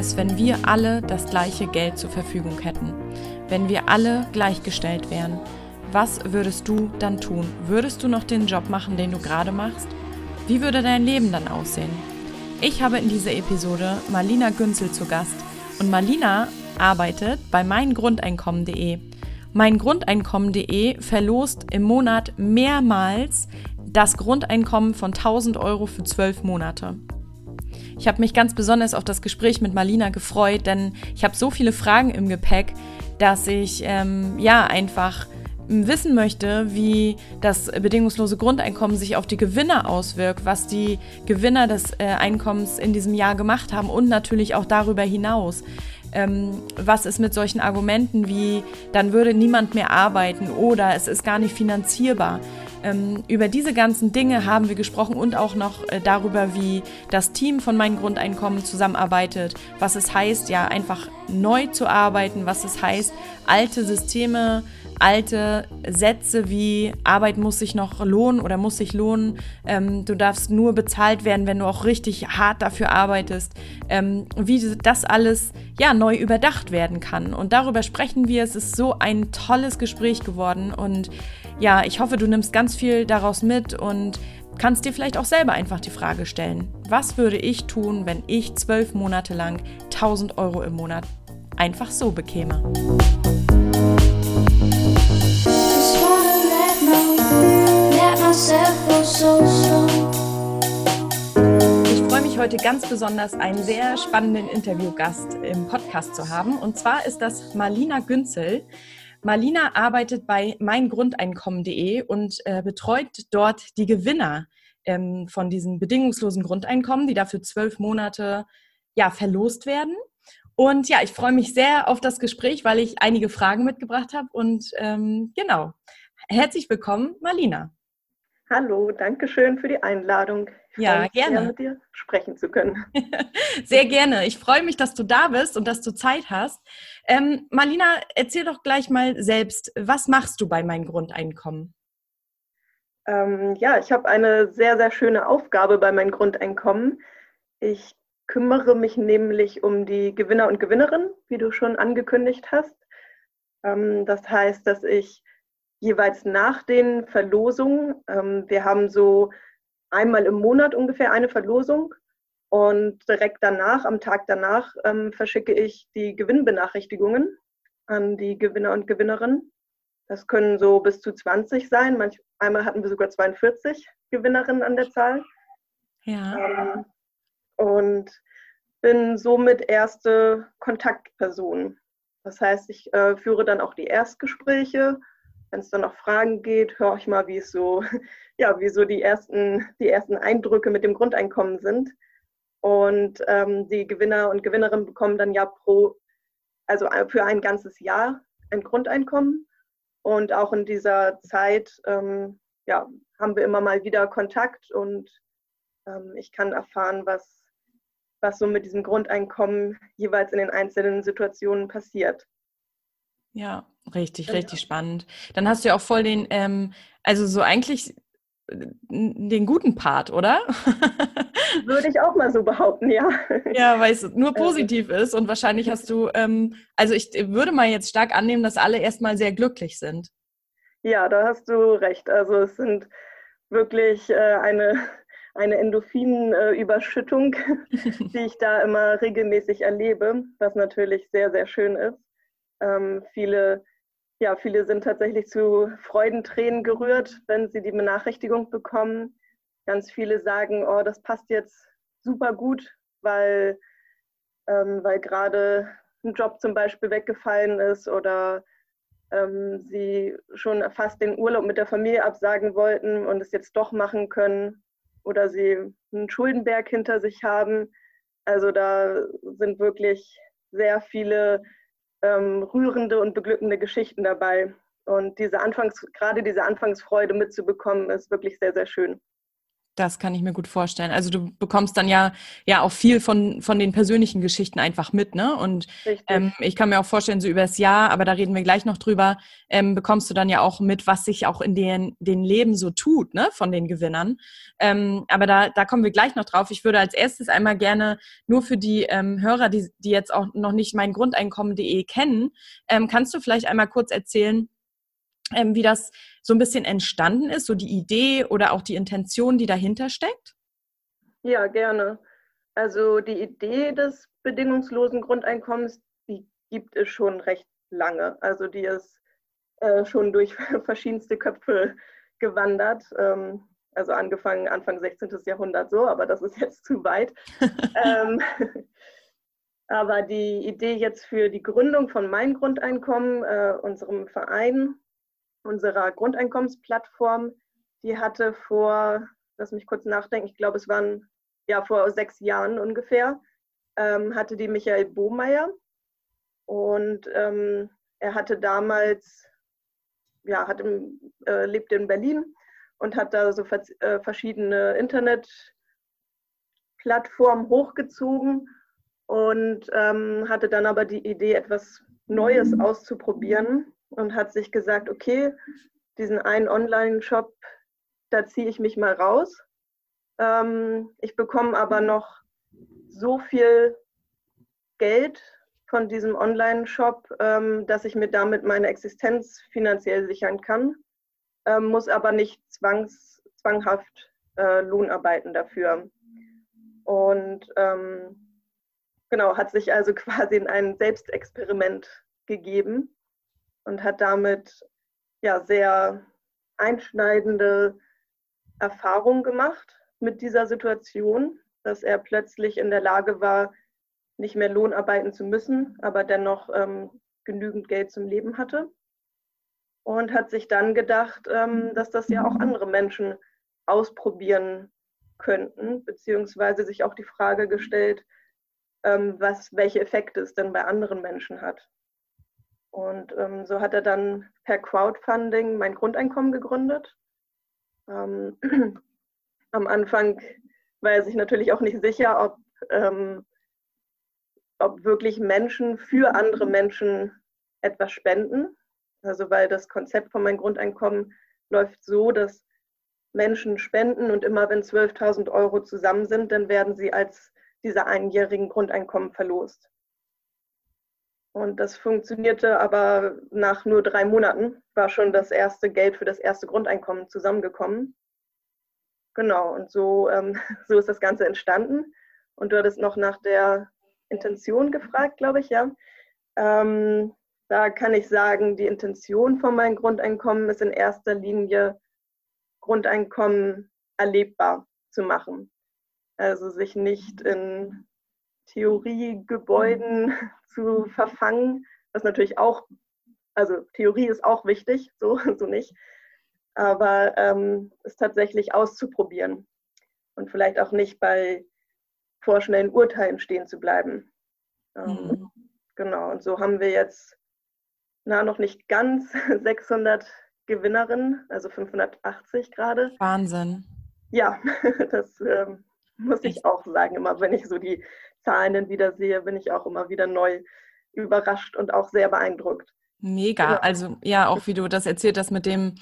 es, wenn wir alle das gleiche Geld zur Verfügung hätten? Wenn wir alle gleichgestellt wären? Was würdest du dann tun? Würdest du noch den Job machen, den du gerade machst? Wie würde dein Leben dann aussehen? Ich habe in dieser Episode Marlina Günzel zu Gast und Marlina arbeitet bei meingrundeinkommen.de. Meingrundeinkommen.de verlost im Monat mehrmals das Grundeinkommen von 1000 Euro für zwölf Monate. Ich habe mich ganz besonders auf das Gespräch mit Marlina gefreut, denn ich habe so viele Fragen im Gepäck, dass ich ähm, ja einfach wissen möchte, wie das bedingungslose Grundeinkommen sich auf die Gewinner auswirkt, was die Gewinner des äh, Einkommens in diesem Jahr gemacht haben und natürlich auch darüber hinaus. Ähm, was ist mit solchen Argumenten wie, dann würde niemand mehr arbeiten oder es ist gar nicht finanzierbar. Ähm, über diese ganzen Dinge haben wir gesprochen und auch noch äh, darüber, wie das Team von meinem Grundeinkommen zusammenarbeitet, was es heißt, ja einfach neu zu arbeiten, was es heißt, alte Systeme alte Sätze wie Arbeit muss sich noch lohnen oder muss sich lohnen, ähm, du darfst nur bezahlt werden, wenn du auch richtig hart dafür arbeitest, ähm, wie das alles ja neu überdacht werden kann. Und darüber sprechen wir. Es ist so ein tolles Gespräch geworden und ja, ich hoffe, du nimmst ganz viel daraus mit und kannst dir vielleicht auch selber einfach die Frage stellen, was würde ich tun, wenn ich zwölf Monate lang 1000 Euro im Monat einfach so bekäme? Ich freue mich heute ganz besonders, einen sehr spannenden Interviewgast im Podcast zu haben. Und zwar ist das Marlina Günzel. Marlina arbeitet bei meingrundeinkommen.de und äh, betreut dort die Gewinner ähm, von diesen bedingungslosen Grundeinkommen, die dafür zwölf Monate ja, verlost werden. Und ja, ich freue mich sehr auf das Gespräch, weil ich einige Fragen mitgebracht habe. Und ähm, genau, herzlich willkommen, Marlina. Hallo, danke schön für die Einladung. Ich Ja, gerne. Sehr, mit dir sprechen zu können. Sehr gerne. Ich freue mich, dass du da bist und dass du Zeit hast. Ähm, Marlina, erzähl doch gleich mal selbst, was machst du bei meinem Grundeinkommen? Ähm, ja, ich habe eine sehr, sehr schöne Aufgabe bei meinem Grundeinkommen. Ich kümmere mich nämlich um die Gewinner und Gewinnerinnen, wie du schon angekündigt hast. Ähm, das heißt, dass ich jeweils nach den Verlosungen, ähm, wir haben so einmal im Monat ungefähr eine Verlosung und direkt danach, am Tag danach, ähm, verschicke ich die Gewinnbenachrichtigungen an die Gewinner und Gewinnerinnen. Das können so bis zu 20 sein. Manch, einmal hatten wir sogar 42 Gewinnerinnen an der Zahl. Ja. Ähm, und bin somit erste Kontaktperson. Das heißt, ich äh, führe dann auch die Erstgespräche. Wenn es dann noch Fragen geht, höre ich mal, wie es so, ja, wie so die ersten, die ersten Eindrücke mit dem Grundeinkommen sind. Und ähm, die Gewinner und Gewinnerinnen bekommen dann ja pro, also für ein ganzes Jahr ein Grundeinkommen. Und auch in dieser Zeit ähm, ja, haben wir immer mal wieder Kontakt und ähm, ich kann erfahren, was, was so mit diesem Grundeinkommen jeweils in den einzelnen Situationen passiert. Ja, richtig, Genau. richtig spannend. Dann hast du ja auch voll den, ähm, also so eigentlich äh, den guten Part, oder? Würde ich auch mal so behaupten, ja. Ja, weil es nur positiv ist und wahrscheinlich hast du, ähm, also ich würde mal jetzt stark annehmen, dass alle erstmal sehr glücklich sind. Ja, da hast du recht. Also es sind wirklich äh, eine, eine Endorphinüberschüttung, die ich da immer regelmäßig erlebe, was natürlich sehr, sehr schön ist. Ähm, viele, ja, viele sind tatsächlich zu Freudentränen gerührt, wenn sie die Benachrichtigung bekommen. Ganz viele sagen, oh, das passt jetzt super gut, weil, ähm, weil gerade ein Job zum Beispiel weggefallen ist oder ähm, sie schon fast den Urlaub mit der Familie absagen wollten und es jetzt doch machen können oder sie einen Schuldenberg hinter sich haben. Also da sind wirklich sehr viele ähm, rührende und beglückende Geschichten dabei. Und diese Anfangs, gerade diese Anfangsfreude mitzubekommen, ist wirklich sehr, sehr schön. Das kann ich mir gut vorstellen. Also du bekommst dann ja ja auch viel von von den persönlichen Geschichten einfach mit, ne? Und ähm, ich kann mir auch vorstellen, so über das Jahr, aber da reden wir gleich noch drüber, ähm, bekommst du dann ja auch mit, was sich auch in den den Leben so tut, ne? Von den Gewinnern. Ähm, aber da da kommen wir gleich noch drauf. Ich würde als erstes einmal gerne nur für die ähm, Hörer, die die jetzt auch noch nicht mein Grundeinkommen.de kennen, ähm, kannst du vielleicht einmal kurz erzählen, ähm, wie das so ein bisschen entstanden ist, so die Idee oder auch die Intention, die dahinter steckt? Ja, gerne. Also die Idee des bedingungslosen Grundeinkommens, die gibt es schon recht lange. Also die ist äh, schon durch verschiedenste Köpfe gewandert. Ähm, also angefangen Anfang 16. Jahrhundert so, aber das ist jetzt zu weit. ähm, aber die Idee jetzt für die Gründung von Mein Grundeinkommen, äh, unserem Verein, unserer Grundeinkommensplattform, die hatte vor, lass mich kurz nachdenken, ich glaube, es waren ja vor sechs Jahren ungefähr, ähm, hatte die Michael Bohmeier. Und ähm, er hatte damals, ja, hat im, äh, lebte in Berlin und hat da so äh, verschiedene Internetplattformen hochgezogen und ähm, hatte dann aber die Idee, etwas Neues auszuprobieren und hat sich gesagt, okay, diesen einen Online-Shop, da ziehe ich mich mal raus. Ähm, ich bekomme aber noch so viel Geld von diesem Online-Shop, ähm, dass ich mir damit meine Existenz finanziell sichern kann, ähm, muss aber nicht zwangs, zwanghaft äh, Lohn arbeiten dafür. Und ähm, genau, hat sich also quasi in ein Selbstexperiment gegeben und hat damit ja sehr einschneidende Erfahrungen gemacht mit dieser Situation, dass er plötzlich in der Lage war, nicht mehr Lohn arbeiten zu müssen, aber dennoch ähm, genügend Geld zum Leben hatte. Und hat sich dann gedacht, ähm, dass das ja auch andere Menschen ausprobieren könnten, beziehungsweise sich auch die Frage gestellt, ähm, was, welche Effekte es denn bei anderen Menschen hat. Und ähm, so hat er dann per Crowdfunding mein Grundeinkommen gegründet. Ähm, am Anfang war er sich natürlich auch nicht sicher, ob, ähm, ob wirklich Menschen für andere Menschen etwas spenden. Also weil das Konzept von mein Grundeinkommen läuft so, dass Menschen spenden und immer wenn 12.000 Euro zusammen sind, dann werden sie als dieser einjährigen Grundeinkommen verlost. Und das funktionierte aber nach nur drei Monaten, war schon das erste Geld für das erste Grundeinkommen zusammengekommen. Genau, und so, ähm, so ist das Ganze entstanden. Und du hattest noch nach der Intention gefragt, glaube ich, ja. Ähm, da kann ich sagen, die Intention von meinem Grundeinkommen ist in erster Linie, Grundeinkommen erlebbar zu machen. Also sich nicht in Theoriegebäuden zu verfangen, was natürlich auch, also Theorie ist auch wichtig, so, so nicht, aber ähm, es tatsächlich auszuprobieren und vielleicht auch nicht bei vorschnellen Urteilen stehen zu bleiben. Ähm, mhm. Genau, und so haben wir jetzt, na, noch nicht ganz 600 Gewinnerinnen, also 580 gerade. Wahnsinn. Ja, das ähm, muss ich auch sagen, immer wenn ich so die Zahlen dann wieder sehe, bin ich auch immer wieder neu überrascht und auch sehr beeindruckt. Mega. Ja. Also ja, auch wie du das erzählt hast mit dem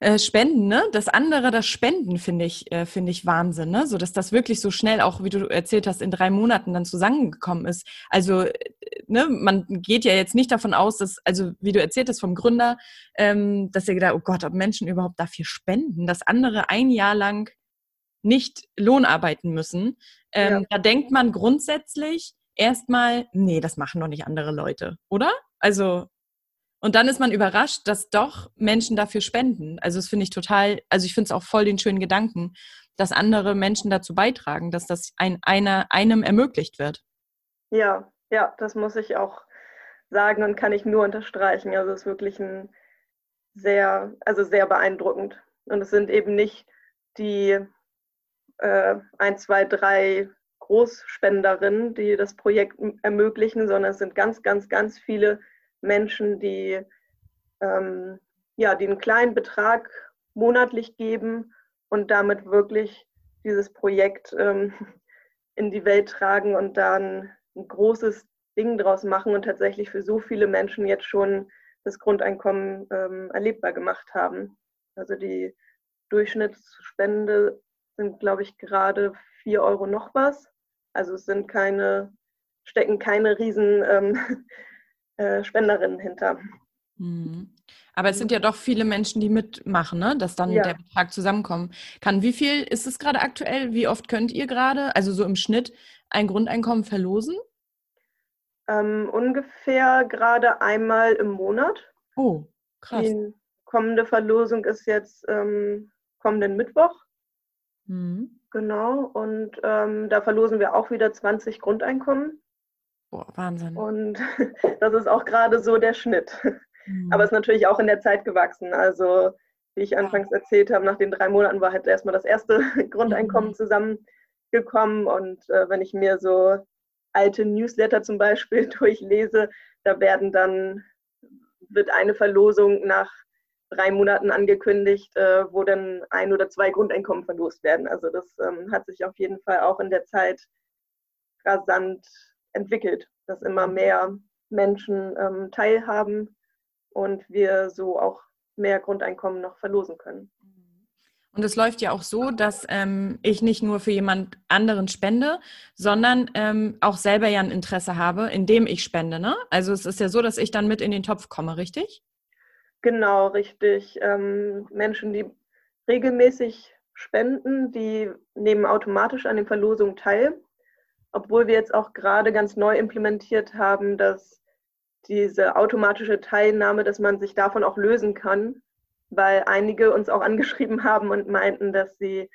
äh, Spenden, ne? Das andere, das Spenden finde ich, äh, finde ich Wahnsinn, ne? So dass das wirklich so schnell auch, wie du erzählt hast, in drei Monaten dann zusammengekommen ist. Also, äh, ne, man geht ja jetzt nicht davon aus, dass, also wie du erzählt hast vom Gründer, ähm, dass er gedacht, oh Gott, ob Menschen überhaupt dafür spenden, dass andere ein Jahr lang nicht Lohn arbeiten müssen. Ähm, ja. Da denkt man grundsätzlich erstmal, nee, das machen doch nicht andere Leute, oder? Also, und dann ist man überrascht, dass doch Menschen dafür spenden. Also, das finde ich total, also ich finde es auch voll den schönen Gedanken, dass andere Menschen dazu beitragen, dass das ein, einer, einem ermöglicht wird. Ja, ja, das muss ich auch sagen und kann ich nur unterstreichen. Also, es ist wirklich ein sehr, also sehr beeindruckend. Und es sind eben nicht die äh, ein, zwei, drei Großspenderinnen, die das Projekt ermöglichen, sondern es sind ganz, ganz, ganz viele Menschen, die, ähm, ja, die einen kleinen Betrag monatlich geben und damit wirklich dieses Projekt ähm, in die Welt tragen und dann ein großes Ding draus machen und tatsächlich für so viele Menschen jetzt schon das Grundeinkommen ähm, erlebbar gemacht haben. Also die Durchschnittsspende sind, glaube ich, gerade 4 Euro noch was. Also es sind keine, stecken keine riesen ähm, äh, Spenderinnen hinter. Mhm. Aber es sind ja doch viele Menschen, die mitmachen, ne? dass dann Ja. der Betrag zusammenkommen kann. Wie viel ist es gerade aktuell? Wie oft könnt ihr gerade, also so im Schnitt, ein Grundeinkommen verlosen? Ähm, ungefähr gerade einmal im Monat. Oh, krass. Die kommende Verlosung ist jetzt ähm, kommenden Mittwoch. Mhm. Genau. Und ähm, da verlosen wir auch wieder 20 Grundeinkommen. Boah, Wahnsinn. Und das ist auch gerade so der Schnitt. Mhm. Aber es ist natürlich auch in der Zeit gewachsen. Also, wie ich anfangs erzählt habe, nach den drei Monaten war halt erstmal das erste Grundeinkommen Mhm. zusammengekommen. Und äh, wenn ich mir so alte Newsletter zum Beispiel durchlese, da werden dann, wird eine Verlosung nach drei Monaten angekündigt, äh, wo dann ein oder zwei Grundeinkommen verlost werden. Also das ähm, hat sich auf jeden Fall auch in der Zeit rasant entwickelt, dass immer mehr Menschen ähm, teilhaben und wir so auch mehr Grundeinkommen noch verlosen können. Und es läuft ja auch so, dass ähm, ich nicht nur für jemand anderen spende, sondern ähm, auch selber ja ein Interesse habe, indem ich spende. Ne? Also es ist ja so, dass ich dann mit in den Topf komme, richtig? Genau, richtig. Ähm, Menschen, die regelmäßig spenden, die nehmen automatisch an den Verlosungen teil. Obwohl wir jetzt auch gerade ganz neu implementiert haben, dass diese automatische Teilnahme, dass man sich davon auch lösen kann, weil einige uns auch angeschrieben haben und meinten, dass sie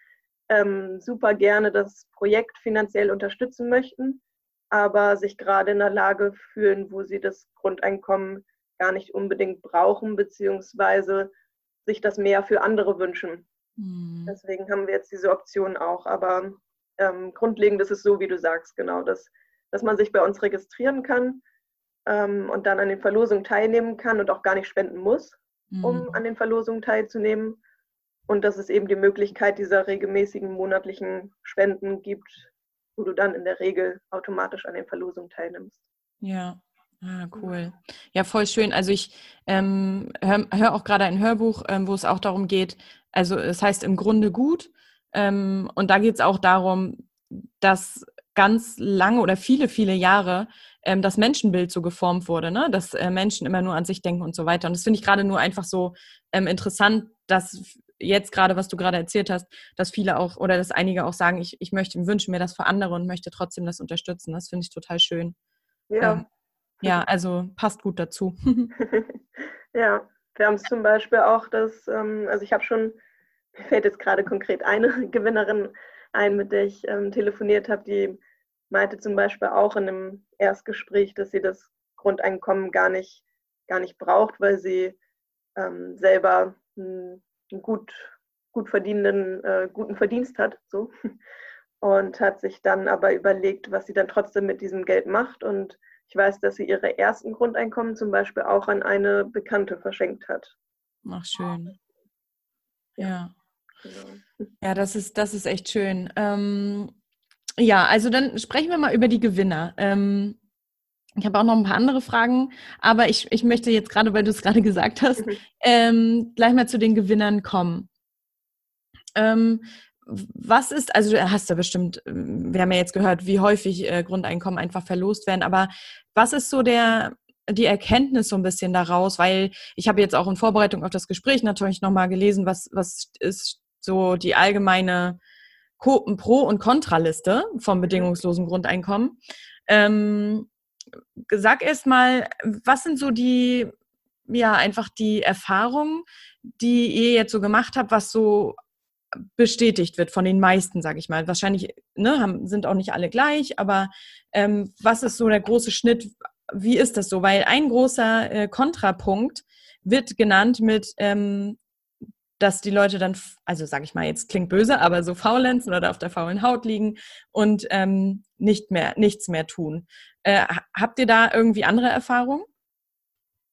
ähm, super gerne das Projekt finanziell unterstützen möchten, aber sich gerade in der Lage fühlen, wo sie das Grundeinkommen gar nicht unbedingt brauchen, beziehungsweise sich das mehr für andere wünschen. Mhm. Deswegen haben wir jetzt diese Option auch. Aber ähm, grundlegend ist es so, wie du sagst, genau, dass, dass man sich bei uns registrieren kann ähm, und dann an den Verlosungen teilnehmen kann und auch gar nicht spenden muss, um Mhm. an den Verlosungen teilzunehmen. Und dass es eben die Möglichkeit dieser regelmäßigen monatlichen Spenden gibt, wo du dann in der Regel automatisch an den Verlosungen teilnimmst. Ja, ah, cool. Ja, voll schön. Also ich ähm, höre hör auch gerade ein Hörbuch, ähm, wo es auch darum geht, also es heißt im Grunde gut. Ähm, und da geht es auch darum, dass ganz lange oder viele, viele Jahre ähm, das Menschenbild so geformt wurde, ne? dass äh, Menschen immer nur an sich denken und so weiter. Und das finde ich gerade nur einfach so ähm, interessant, dass jetzt gerade, was du gerade erzählt hast, dass viele auch oder dass einige auch sagen, ich, ich möchte, wünsche mir das für andere und möchte trotzdem das unterstützen. Das finde ich total schön. Ja. Ähm, ja, also passt gut dazu. ja, wir haben es zum Beispiel auch, dass, ähm, also ich habe schon, mir fällt jetzt gerade konkret eine Gewinnerin ein, mit der ich ähm, telefoniert habe, die meinte zum Beispiel auch in einem Erstgespräch, dass sie das Grundeinkommen gar nicht, gar nicht braucht, weil sie ähm, selber einen, einen gut, gut verdienenden, äh, guten Verdienst hat. So. Und hat sich dann aber überlegt, was sie dann trotzdem mit diesem Geld macht. Und ich weiß, dass sie ihre ersten Grundeinkommen zum Beispiel auch an eine Bekannte verschenkt hat. Ach, schön. Ja. Genau. Ja, das ist, das ist echt schön. Ähm, ja, also dann sprechen wir mal über die Gewinner. Ähm, ich habe auch noch ein paar andere Fragen, aber ich, ich möchte jetzt gerade, weil du es gerade gesagt hast, Mhm. ähm, gleich mal zu den Gewinnern kommen. Ähm, was ist, also du hast ja bestimmt, wir haben ja jetzt gehört, wie häufig äh, Grundeinkommen einfach verlost werden, aber was ist so der, die Erkenntnis so ein bisschen daraus? Weil ich habe jetzt auch in Vorbereitung auf das Gespräch natürlich nochmal gelesen, was, was ist so die allgemeine Pro- und Kontraliste vom bedingungslosen Grundeinkommen. Ähm, sag erst mal, was sind so die, ja, einfach die Erfahrungen, die ihr jetzt so gemacht habt, was so bestätigt wird von den meisten, sage ich mal. Wahrscheinlich ne, haben, sind auch nicht alle gleich, aber ähm, was ist so der große Schnitt? Wie ist das so? Weil ein großer äh, Kontrapunkt wird genannt mit, ähm, dass die Leute dann, also sage ich mal, jetzt klingt böse, aber so faulenzen oder auf der faulen Haut liegen und ähm, nicht mehr, nichts mehr tun. Äh, ha- habt ihr da irgendwie andere Erfahrungen?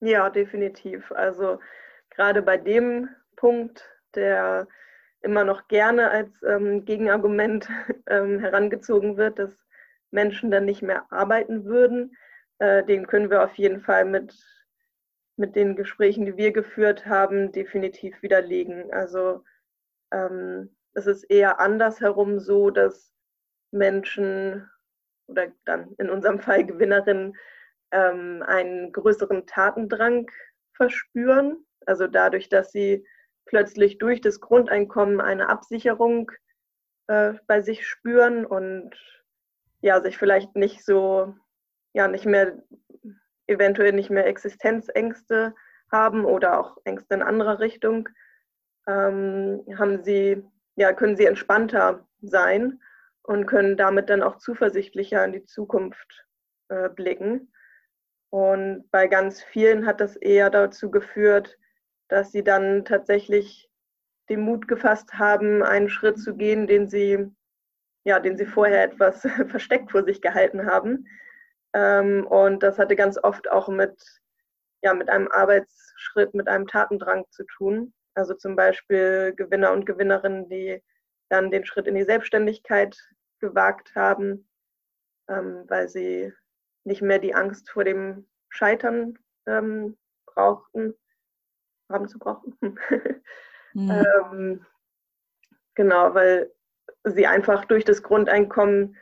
Ja, definitiv. Also gerade bei dem Punkt der immer noch gerne als ähm, Gegenargument ähm, herangezogen wird, dass Menschen dann nicht mehr arbeiten würden. Äh, den können wir auf jeden Fall mit, mit den Gesprächen, die wir geführt haben, definitiv widerlegen. Also ähm, es ist eher andersherum so, dass Menschen oder dann in unserem Fall Gewinnerinnen ähm, einen größeren Tatendrang verspüren. Also dadurch, dass sie plötzlich durch das Grundeinkommen eine Absicherung äh, bei sich spüren und ja, sich vielleicht nicht so, ja, nicht mehr, eventuell nicht mehr Existenzängste haben oder auch Ängste in anderer Richtung, ähm, haben sie, ja, können sie entspannter sein und können damit dann auch zuversichtlicher in die Zukunft äh, blicken. Und bei ganz vielen hat das eher dazu geführt, dass sie dann tatsächlich den Mut gefasst haben, einen Schritt zu gehen, den sie, ja, den sie vorher etwas versteckt vor sich gehalten haben. Ähm, und das hatte ganz oft auch mit, ja, mit einem Arbeitsschritt, mit einem Tatendrang zu tun. Also zum Beispiel Gewinner und Gewinnerinnen, die dann den Schritt in die Selbstständigkeit gewagt haben, ähm, weil sie nicht mehr die Angst vor dem Scheitern ähm, brauchten, haben zu brauchen. mhm. ähm, genau, weil sie einfach durch das Grundeinkommen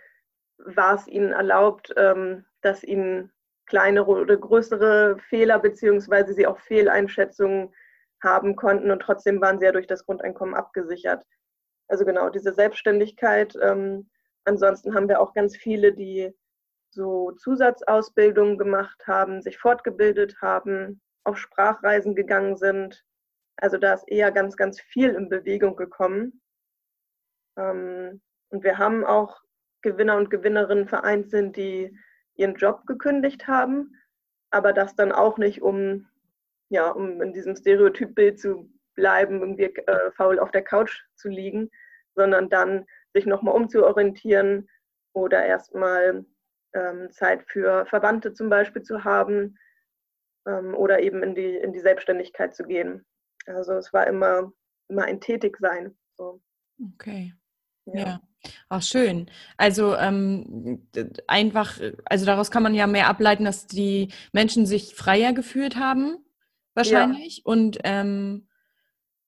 war es ihnen erlaubt, ähm, dass ihnen kleinere oder größere Fehler beziehungsweise sie auch Fehleinschätzungen haben konnten und trotzdem waren sie ja durch das Grundeinkommen abgesichert. Also genau, diese Selbstständigkeit. Ähm, ansonsten haben wir auch ganz viele, die so Zusatzausbildungen gemacht haben, sich fortgebildet haben, auf Sprachreisen gegangen sind. Also da ist eher ganz, ganz viel in Bewegung gekommen. Ähm, und wir haben auch Gewinner und Gewinnerinnen vereint sind, die ihren Job gekündigt haben, aber das dann auch nicht, um, ja, um in diesem Stereotypbild zu bleiben, irgendwie äh, faul auf der Couch zu liegen, sondern dann sich nochmal umzuorientieren oder erstmal ähm, Zeit für Verwandte zum Beispiel zu haben ähm, oder eben in die, in die Selbstständigkeit zu gehen. Also es war immer, immer ein Tätigsein. So. Okay. Ja. ja. Auch schön. Also ähm, einfach, also daraus kann man ja mehr ableiten, dass die Menschen sich freier gefühlt haben, wahrscheinlich. Ja. Und ähm,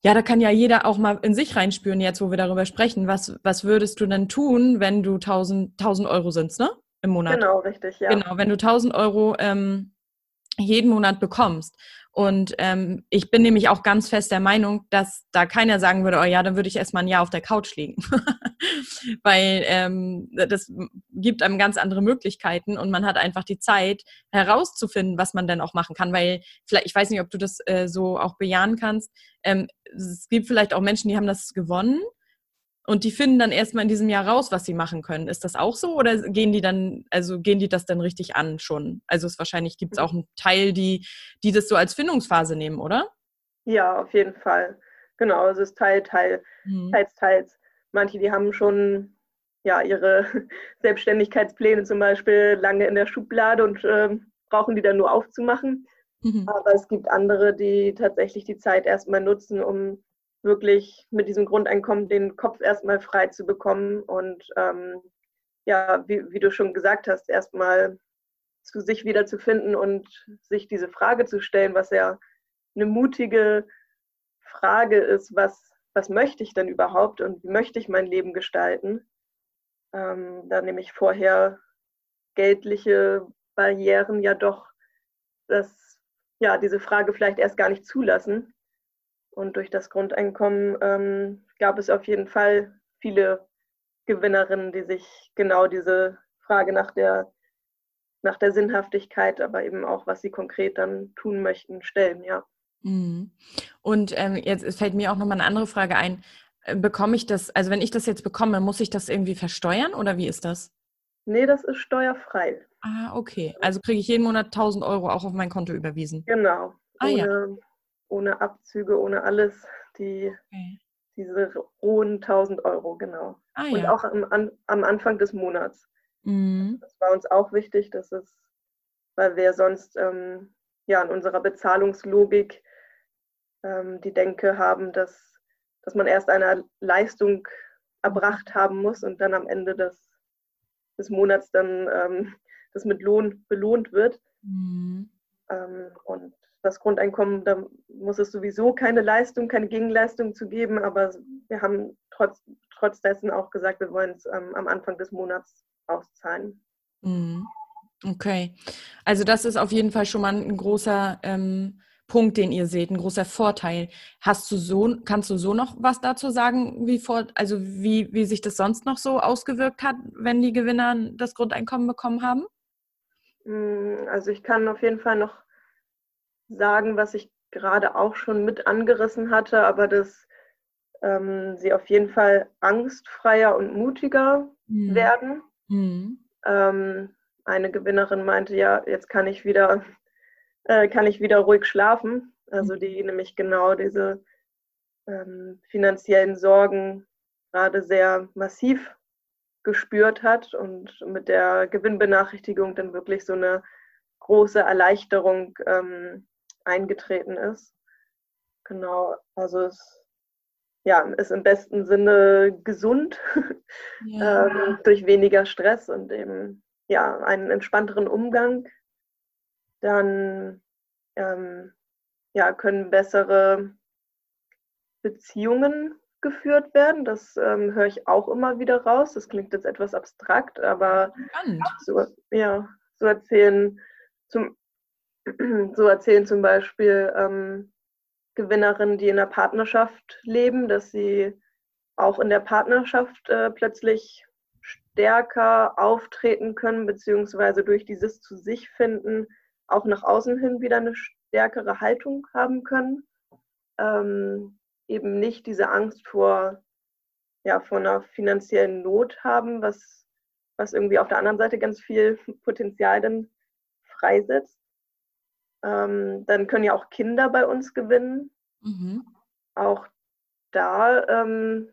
ja, da kann ja jeder auch mal in sich reinspüren, jetzt wo wir darüber sprechen. Was, was würdest du denn tun, wenn du 1000, 1000 Euro sind, ne? Im Monat. Genau, richtig, ja. Genau, wenn du 1000 Euro ähm, jeden Monat bekommst. Und ähm, ich bin nämlich auch ganz fest der Meinung, dass da keiner sagen würde, oh ja, dann würde ich erstmal ein Jahr auf der Couch liegen. Weil ähm, das gibt einem ganz andere Möglichkeiten und man hat einfach die Zeit herauszufinden, was man denn auch machen kann. Weil vielleicht, ich weiß nicht, ob du das äh, so auch bejahen kannst. Ähm, es gibt vielleicht auch Menschen, die haben das gewonnen und die finden dann erstmal in diesem Jahr raus, was sie machen können. Ist das auch so oder gehen die dann, also gehen die das dann richtig an schon? Also es wahrscheinlich gibt es auch einen Teil, die, die das so als Findungsphase nehmen, oder? Ja, auf jeden Fall. Genau, es ist Teil, Teil, mhm. teils, teils. Manche, die haben schon ja, ihre Selbstständigkeitspläne zum Beispiel lange in der Schublade und äh, brauchen die dann nur aufzumachen. Mhm. Aber es gibt andere, die tatsächlich die Zeit erstmal nutzen, um wirklich mit diesem Grundeinkommen den Kopf erstmal frei zu bekommen und ähm, ja, wie, wie, du schon gesagt hast, erstmal zu sich wieder zu finden und sich diese Frage zu stellen, was ja eine mutige Frage ist, was, was möchte ich denn überhaupt und wie möchte ich mein Leben gestalten? Ähm, da nämlich vorher geldliche Barrieren ja doch das, ja, diese Frage vielleicht erst gar nicht zulassen. Und durch das Grundeinkommen ähm, gab es auf jeden Fall viele Gewinnerinnen, die sich genau diese Frage nach der, nach der Sinnhaftigkeit, aber eben auch, was sie konkret dann tun möchten, stellen, ja. Mhm. Und ähm, jetzt fällt mir auch nochmal eine andere Frage ein. Äh, bekomme ich das, also wenn ich das jetzt bekomme, muss ich das irgendwie versteuern oder wie ist das? Nee, das ist steuerfrei. Ah, okay. Also kriege ich jeden Monat 1000 Euro auch auf mein Konto überwiesen. Genau. Ah, ohne, ja ohne Abzüge, ohne alles, die, okay. diese rohen 1000 Euro, genau. Ah, Und ja. auch am, an, am Anfang des Monats. Mhm. Das war uns auch wichtig, dass es, weil wir sonst ähm, ja in unserer Bezahlungslogik ähm, die Denke haben, dass dass man erst eine Leistung erbracht haben muss und dann am Ende des, des Monats dann ähm, das mit Lohn belohnt wird. Mhm. Ähm, und das Grundeinkommen, da muss es sowieso keine Leistung, keine Gegenleistung zu geben, aber wir haben trotz, trotz dessen auch gesagt, wir wollen es ähm, am Anfang des Monats auszahlen. Mhm. Okay, also das ist auf jeden Fall schon mal ein großer ähm, Punkt, den ihr seht, ein großer Vorteil. Hast du so, kannst du so noch was dazu sagen, wie vor, also wie, wie sich das sonst noch so ausgewirkt hat, wenn die Gewinner das Grundeinkommen bekommen haben? Mm, also ich kann auf jeden Fall noch sagen, was ich gerade auch schon mit angerissen hatte, aber dass ähm, sie auf jeden Fall angstfreier und mutiger mhm. werden. Mhm. Ähm, eine Gewinnerin meinte, ja, jetzt kann ich wieder äh, kann ich wieder ruhig schlafen. Also die nämlich genau diese ähm, finanziellen Sorgen gerade sehr massiv gespürt hat und mit der Gewinnbenachrichtigung dann wirklich so eine große Erleichterung ähm, eingetreten ist. Genau, also es ja, ist im besten Sinne gesund ja. ähm, durch weniger Stress und eben ja, einen entspannteren Umgang dann ähm, ja, können bessere Beziehungen geführt werden. Das ähm, höre ich auch immer wieder raus. Das klingt jetzt etwas abstrakt, aber so, ja, so erzählen zum, so erzählen zum Beispiel ähm, Gewinnerinnen, die in einer Partnerschaft leben, dass sie auch in der Partnerschaft äh, plötzlich stärker auftreten können, beziehungsweise durch dieses zu sich finden auch nach außen hin wieder eine stärkere Haltung haben können. Ähm, eben nicht diese Angst vor, ja, vor einer finanziellen Not haben, was, was irgendwie auf der anderen Seite ganz viel Potenzial dann freisetzt. Ähm, dann können ja auch Kinder bei uns gewinnen. Mhm. Auch da ähm,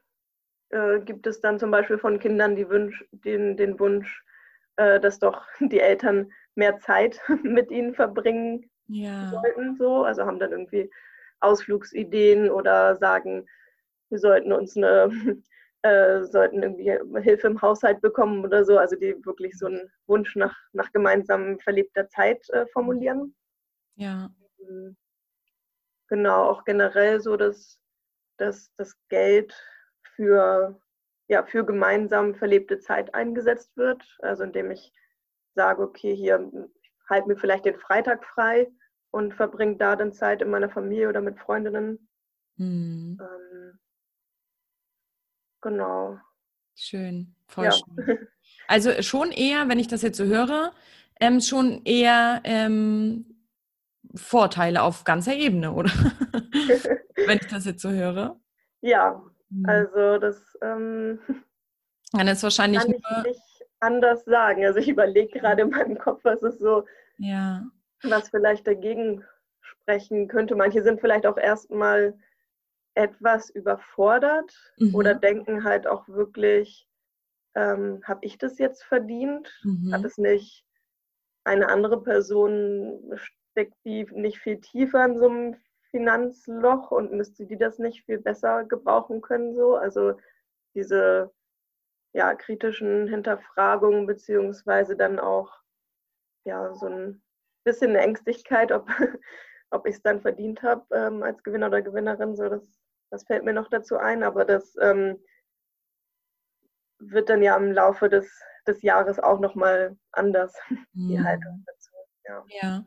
äh, gibt es dann zum Beispiel von Kindern die Wünsch, den, den Wunsch, äh, dass doch die Eltern mehr Zeit mit ihnen verbringen ja. sollten. So. Also haben dann irgendwie Ausflugsideen oder sagen, wir sollten uns eine, äh, sollten irgendwie Hilfe im Haushalt bekommen oder so. Also die wirklich so einen Wunsch nach, nach gemeinsam verlebter Zeit äh, formulieren. Ja. Genau, auch generell so, dass, dass das Geld für, ja, für gemeinsam verlebte Zeit eingesetzt wird. Also indem ich sage, okay, hier halt mir vielleicht den Freitag frei und verbringe da dann Zeit in meiner Familie oder mit Freundinnen. Mhm. Ähm, genau. Schön, voll ja. schön. Also schon eher, wenn ich das jetzt so höre, ähm, schon eher ähm, Vorteile auf ganzer Ebene, oder? wenn ich das jetzt so höre. Ja, mhm. also das ähm, dann ist wahrscheinlich kann ich nicht anders sagen. Also ich überlege gerade in meinem Kopf, was ist so, ja. was vielleicht dagegen sprechen könnte. Manche sind vielleicht auch erstmal etwas überfordert mhm. oder denken halt auch wirklich, ähm, habe ich das jetzt verdient? Mhm. Hat es nicht eine andere Person, steckt die nicht viel tiefer in so einem Finanzloch und müsste die das nicht viel besser gebrauchen können? So? Also diese ja, kritischen Hinterfragungen beziehungsweise dann auch ja, so ein bisschen eine Ängstlichkeit, ob, ob ich es dann verdient habe ähm, als Gewinner oder Gewinnerin. So, das, das fällt mir noch dazu ein, aber das ähm, wird dann ja im Laufe des, des Jahres auch nochmal anders, mhm. die Haltung dazu. Ja. ja.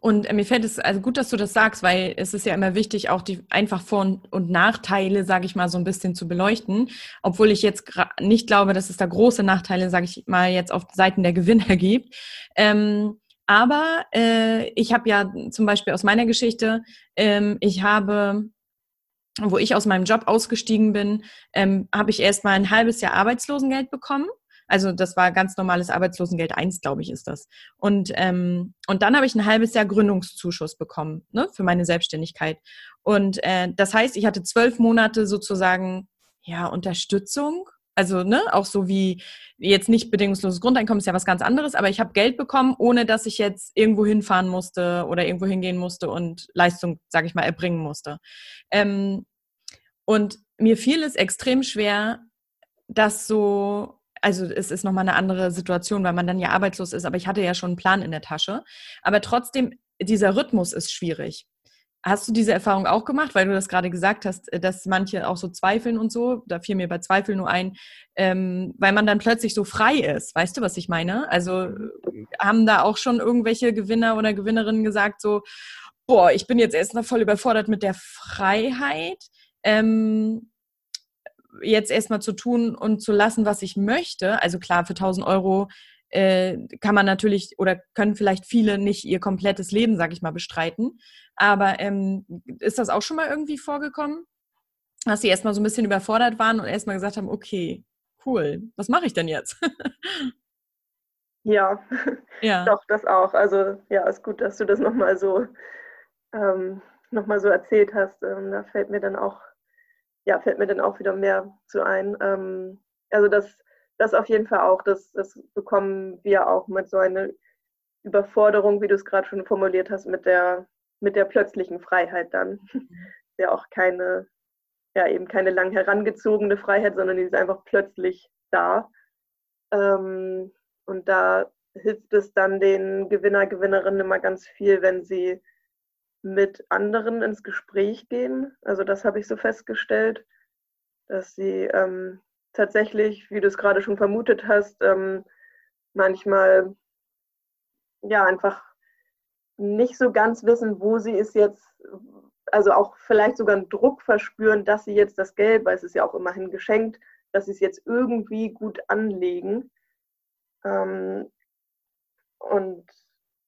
Und äh, mir fällt es also gut, dass du das sagst, weil es ist ja immer wichtig, auch die einfach Vor- und Nachteile, sage ich mal, so ein bisschen zu beleuchten. Obwohl ich jetzt nicht glaube, dass es da große Nachteile, sage ich mal, jetzt auf Seiten der Gewinner gibt. Ähm, aber äh, ich habe ja zum Beispiel aus meiner Geschichte, ähm, ich habe wo ich aus meinem Job ausgestiegen bin, ähm, habe ich erst mal ein halbes Jahr Arbeitslosengeld bekommen. Also das war ganz normales Arbeitslosengeld 1, glaube ich, ist das. Und, ähm, und dann habe ich ein halbes Jahr Gründungszuschuss bekommen ne, für meine Selbstständigkeit. Und äh, das heißt, ich hatte zwölf Monate sozusagen ja Unterstützung. Also ne, auch so wie jetzt nicht bedingungsloses Grundeinkommen ist ja was ganz anderes, aber ich habe Geld bekommen, ohne dass ich jetzt irgendwo hinfahren musste oder irgendwo hingehen musste und Leistung, sage ich mal, erbringen musste. Ähm, Und mir fiel es extrem schwer, das so, also es ist nochmal eine andere Situation, weil man dann ja arbeitslos ist, aber ich hatte ja schon einen Plan in der Tasche. Aber trotzdem, dieser Rhythmus ist schwierig. Hast du diese Erfahrung auch gemacht, weil du das gerade gesagt hast, äh, dass manche auch so zweifeln und so? Da fiel mir bei Zweifel nur ein, ähm, weil man dann plötzlich so frei ist. Weißt du, was ich meine? Also haben da auch schon irgendwelche Gewinner oder Gewinnerinnen gesagt, so, boah, ich bin jetzt erst mal voll überfordert mit der Freiheit, ähm, jetzt erstmal zu tun und zu lassen, was ich möchte. Also klar, für 1000 Euro äh, kann man natürlich oder können vielleicht viele nicht ihr komplettes Leben, sag ich mal, bestreiten. Aber ähm, ist das auch schon mal irgendwie vorgekommen? Dass sie erstmal so ein bisschen überfordert waren und erstmal gesagt haben, okay, cool, was mache ich denn jetzt? ja, ja, doch, das auch. Also ja, ist gut, dass du das nochmal so, ähm, noch so erzählt hast. Ähm, da fällt mir dann auch, ja, fällt mir dann auch wieder mehr zu ein. Ähm, also das das auf jeden Fall auch, das, das bekommen wir auch mit so einer Überforderung, wie du es gerade schon formuliert hast, mit der, mit der plötzlichen Freiheit dann. Mhm. Ja auch keine, ja eben keine lang herangezogene Freiheit, sondern die ist einfach plötzlich da. Ähm, und da hilft es dann den Gewinner, Gewinnerinnen immer ganz viel, wenn sie mit anderen ins Gespräch gehen. Also das habe ich so festgestellt, dass sie ähm, tatsächlich, wie du es gerade schon vermutet hast, ähm, manchmal ja einfach nicht so ganz wissen, wo sie es jetzt, also auch vielleicht sogar einen Druck verspüren, dass sie jetzt das Geld, weil es ist ja auch immerhin geschenkt, dass sie es jetzt irgendwie gut anlegen. Ähm, und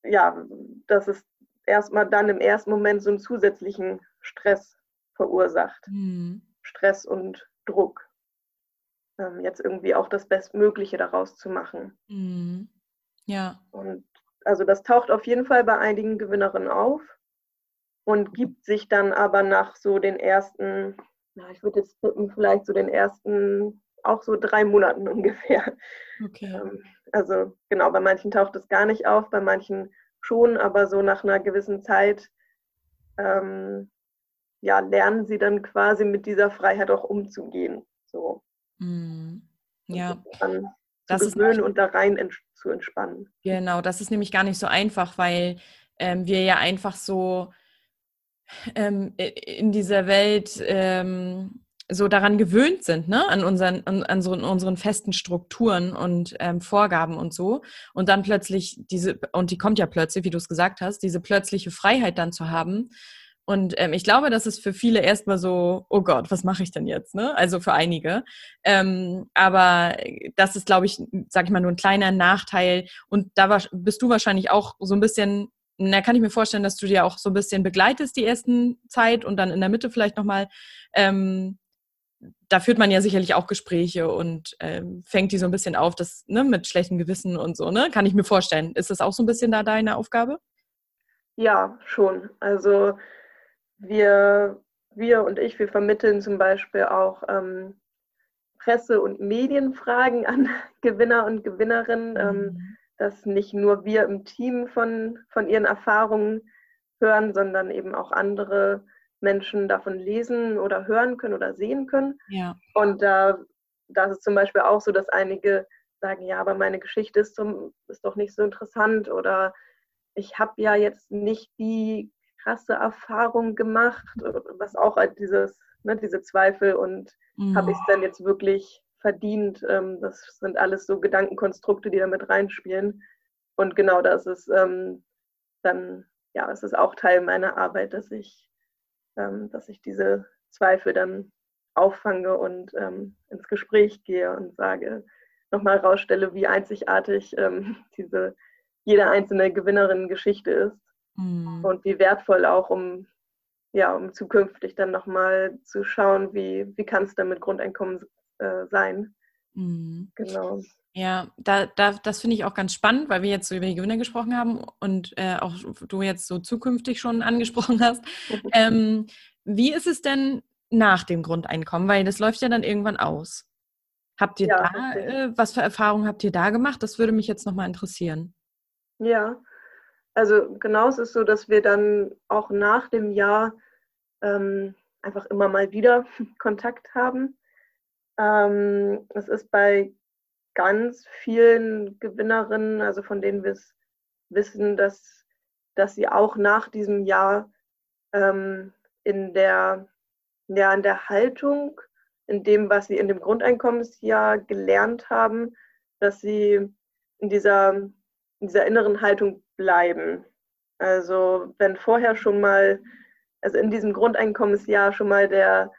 ja, dass es erstmal dann im ersten Moment so einen zusätzlichen Stress verursacht. Mhm. Stress und Druck ähm, jetzt irgendwie auch das Bestmögliche daraus zu machen. Mhm. Ja. Und also das taucht auf jeden Fall bei einigen Gewinnerinnen auf und gibt sich dann aber nach so den ersten, na, ich würde jetzt tippen, vielleicht so den ersten, auch so drei Monaten ungefähr. Okay. Ähm, also genau, bei manchen taucht es gar nicht auf, bei manchen schon, aber so nach einer gewissen Zeit ähm, ja, lernen sie dann quasi mit dieser Freiheit auch umzugehen. So. Mhm. Ja. Dann das zu gewöhnen ist, und da rein ents zu entspannen. Genau, das ist nämlich gar nicht so einfach, weil ähm, wir ja einfach so ähm, in dieser Welt ähm, so daran gewöhnt sind, ne? an unseren, an, an so unseren festen Strukturen und ähm, Vorgaben und so. Und dann plötzlich diese, und die kommt ja plötzlich, wie du es gesagt hast, diese plötzliche Freiheit dann zu haben, und ähm, ich glaube, das ist für viele erstmal so, oh Gott, was mache ich denn jetzt? Ne? Also für einige. Ähm, aber das ist, glaube ich, sag ich mal, nur ein kleiner Nachteil. Und da war, bist du wahrscheinlich auch so ein bisschen, da kann ich mir vorstellen, dass du dir auch so ein bisschen begleitest die ersten Zeit und dann in der Mitte vielleicht nochmal. Ähm, da führt man ja sicherlich auch Gespräche und ähm, fängt die so ein bisschen auf, das ne, mit schlechtem Gewissen und so, ne? Kann ich mir vorstellen. Ist das auch so ein bisschen da deine Aufgabe? Ja, schon. Also wir, wir und ich, wir vermitteln zum Beispiel auch ähm, Presse- und Medienfragen an Gewinner und Gewinnerinnen, ähm, mhm. ähm, dass nicht nur wir im Team von, von ihren Erfahrungen hören, sondern eben auch andere Menschen davon lesen oder hören können oder sehen können. Ja. Und da, da ist es zum Beispiel auch so, dass einige sagen, ja, aber meine Geschichte ist, zum, ist doch nicht so interessant oder ich habe ja jetzt nicht die krasse Erfahrung gemacht, was auch halt dieses, ne, diese Zweifel und mhm. habe ich es denn jetzt wirklich verdient? Ähm, das sind alles so Gedankenkonstrukte, die da mit reinspielen. Und genau das ist ähm, dann, ja, es ist auch Teil meiner Arbeit, dass ich, dass ich diese Zweifel dann auffange und ähm, ins Gespräch gehe und sage, nochmal rausstelle, wie einzigartig ähm, diese jede einzelne Gewinnerin-Geschichte ist mhm. und wie wertvoll auch, um, ja, um zukünftig dann nochmal zu schauen, wie, wie kann es dann mit Grundeinkommen äh, sein. Mhm. Genau. Ja, da, da, das finde ich auch ganz spannend, weil wir jetzt so über die Gewinner gesprochen haben und äh, auch du jetzt so zukünftig schon angesprochen hast. ähm, wie ist es denn nach dem Grundeinkommen? Weil das läuft ja dann irgendwann aus. Habt ihr ja, da, äh, was für Erfahrungen habt ihr da gemacht? Das würde mich jetzt nochmal interessieren. Ja, also genau es ist so, dass wir dann auch nach dem Jahr ähm, einfach immer mal wieder Kontakt haben. Ähm, es ist bei ganz vielen Gewinnerinnen, also von denen wir es wissen, dass, dass sie auch nach diesem Jahr ähm, in, der, ja, in der Haltung, in dem, was sie in dem Grundeinkommensjahr gelernt haben, dass sie in dieser, in dieser inneren Haltung bleiben. Also wenn vorher schon mal, also in diesem Grundeinkommensjahr schon mal der,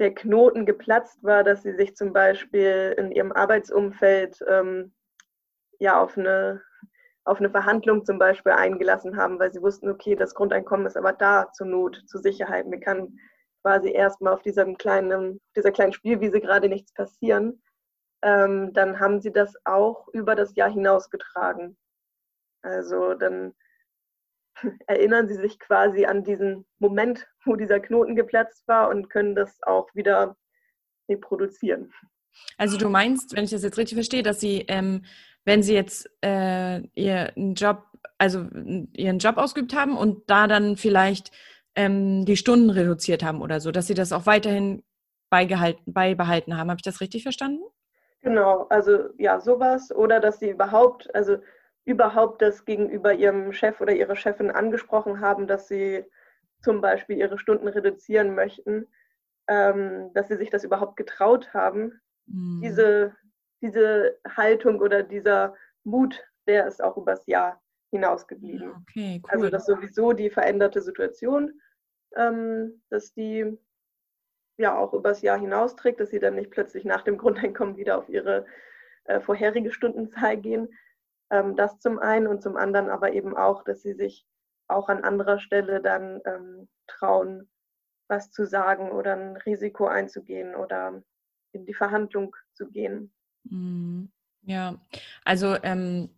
der Knoten geplatzt war, dass sie sich zum Beispiel in ihrem Arbeitsumfeld ähm, ja auf eine, auf eine Verhandlung zum Beispiel eingelassen haben, weil sie wussten, okay, das Grundeinkommen ist aber da zur Not, zur Sicherheit. Mir kann quasi erstmal auf diesem kleinen, dieser kleinen Spielwiese gerade nichts passieren. Ähm, dann haben sie das auch über das Jahr hinaus getragen. Also dann erinnern sie sich quasi an diesen Moment, wo dieser Knoten geplatzt war und können das auch wieder reproduzieren. Also du meinst, wenn ich das jetzt richtig verstehe, dass sie, ähm, wenn sie jetzt äh, ihren Job, also ihren Job ausgeübt haben und da dann vielleicht ähm, die Stunden reduziert haben oder so, dass sie das auch weiterhin beibehalten haben. Habe ich das richtig verstanden? Genau, also ja, sowas. Oder dass sie überhaupt, also überhaupt das gegenüber ihrem Chef oder ihrer Chefin angesprochen haben, dass sie zum Beispiel ihre Stunden reduzieren möchten, ähm, dass sie sich das überhaupt getraut haben. Mhm. Diese, diese Haltung oder dieser Mut, der ist auch übers Jahr hinaus geblieben. Okay, cool. Also dass sowieso die veränderte Situation, ähm, dass die ja auch übers Jahr hinaus trägt, dass sie dann nicht plötzlich nach dem Grundeinkommen wieder auf ihre äh, vorherige Stundenzahl gehen, ähm, das zum einen und zum anderen aber eben auch, dass sie sich auch an anderer Stelle dann ähm, trauen, was zu sagen oder ein Risiko einzugehen oder in die Verhandlung zu gehen. Mhm. Ja, also ähm,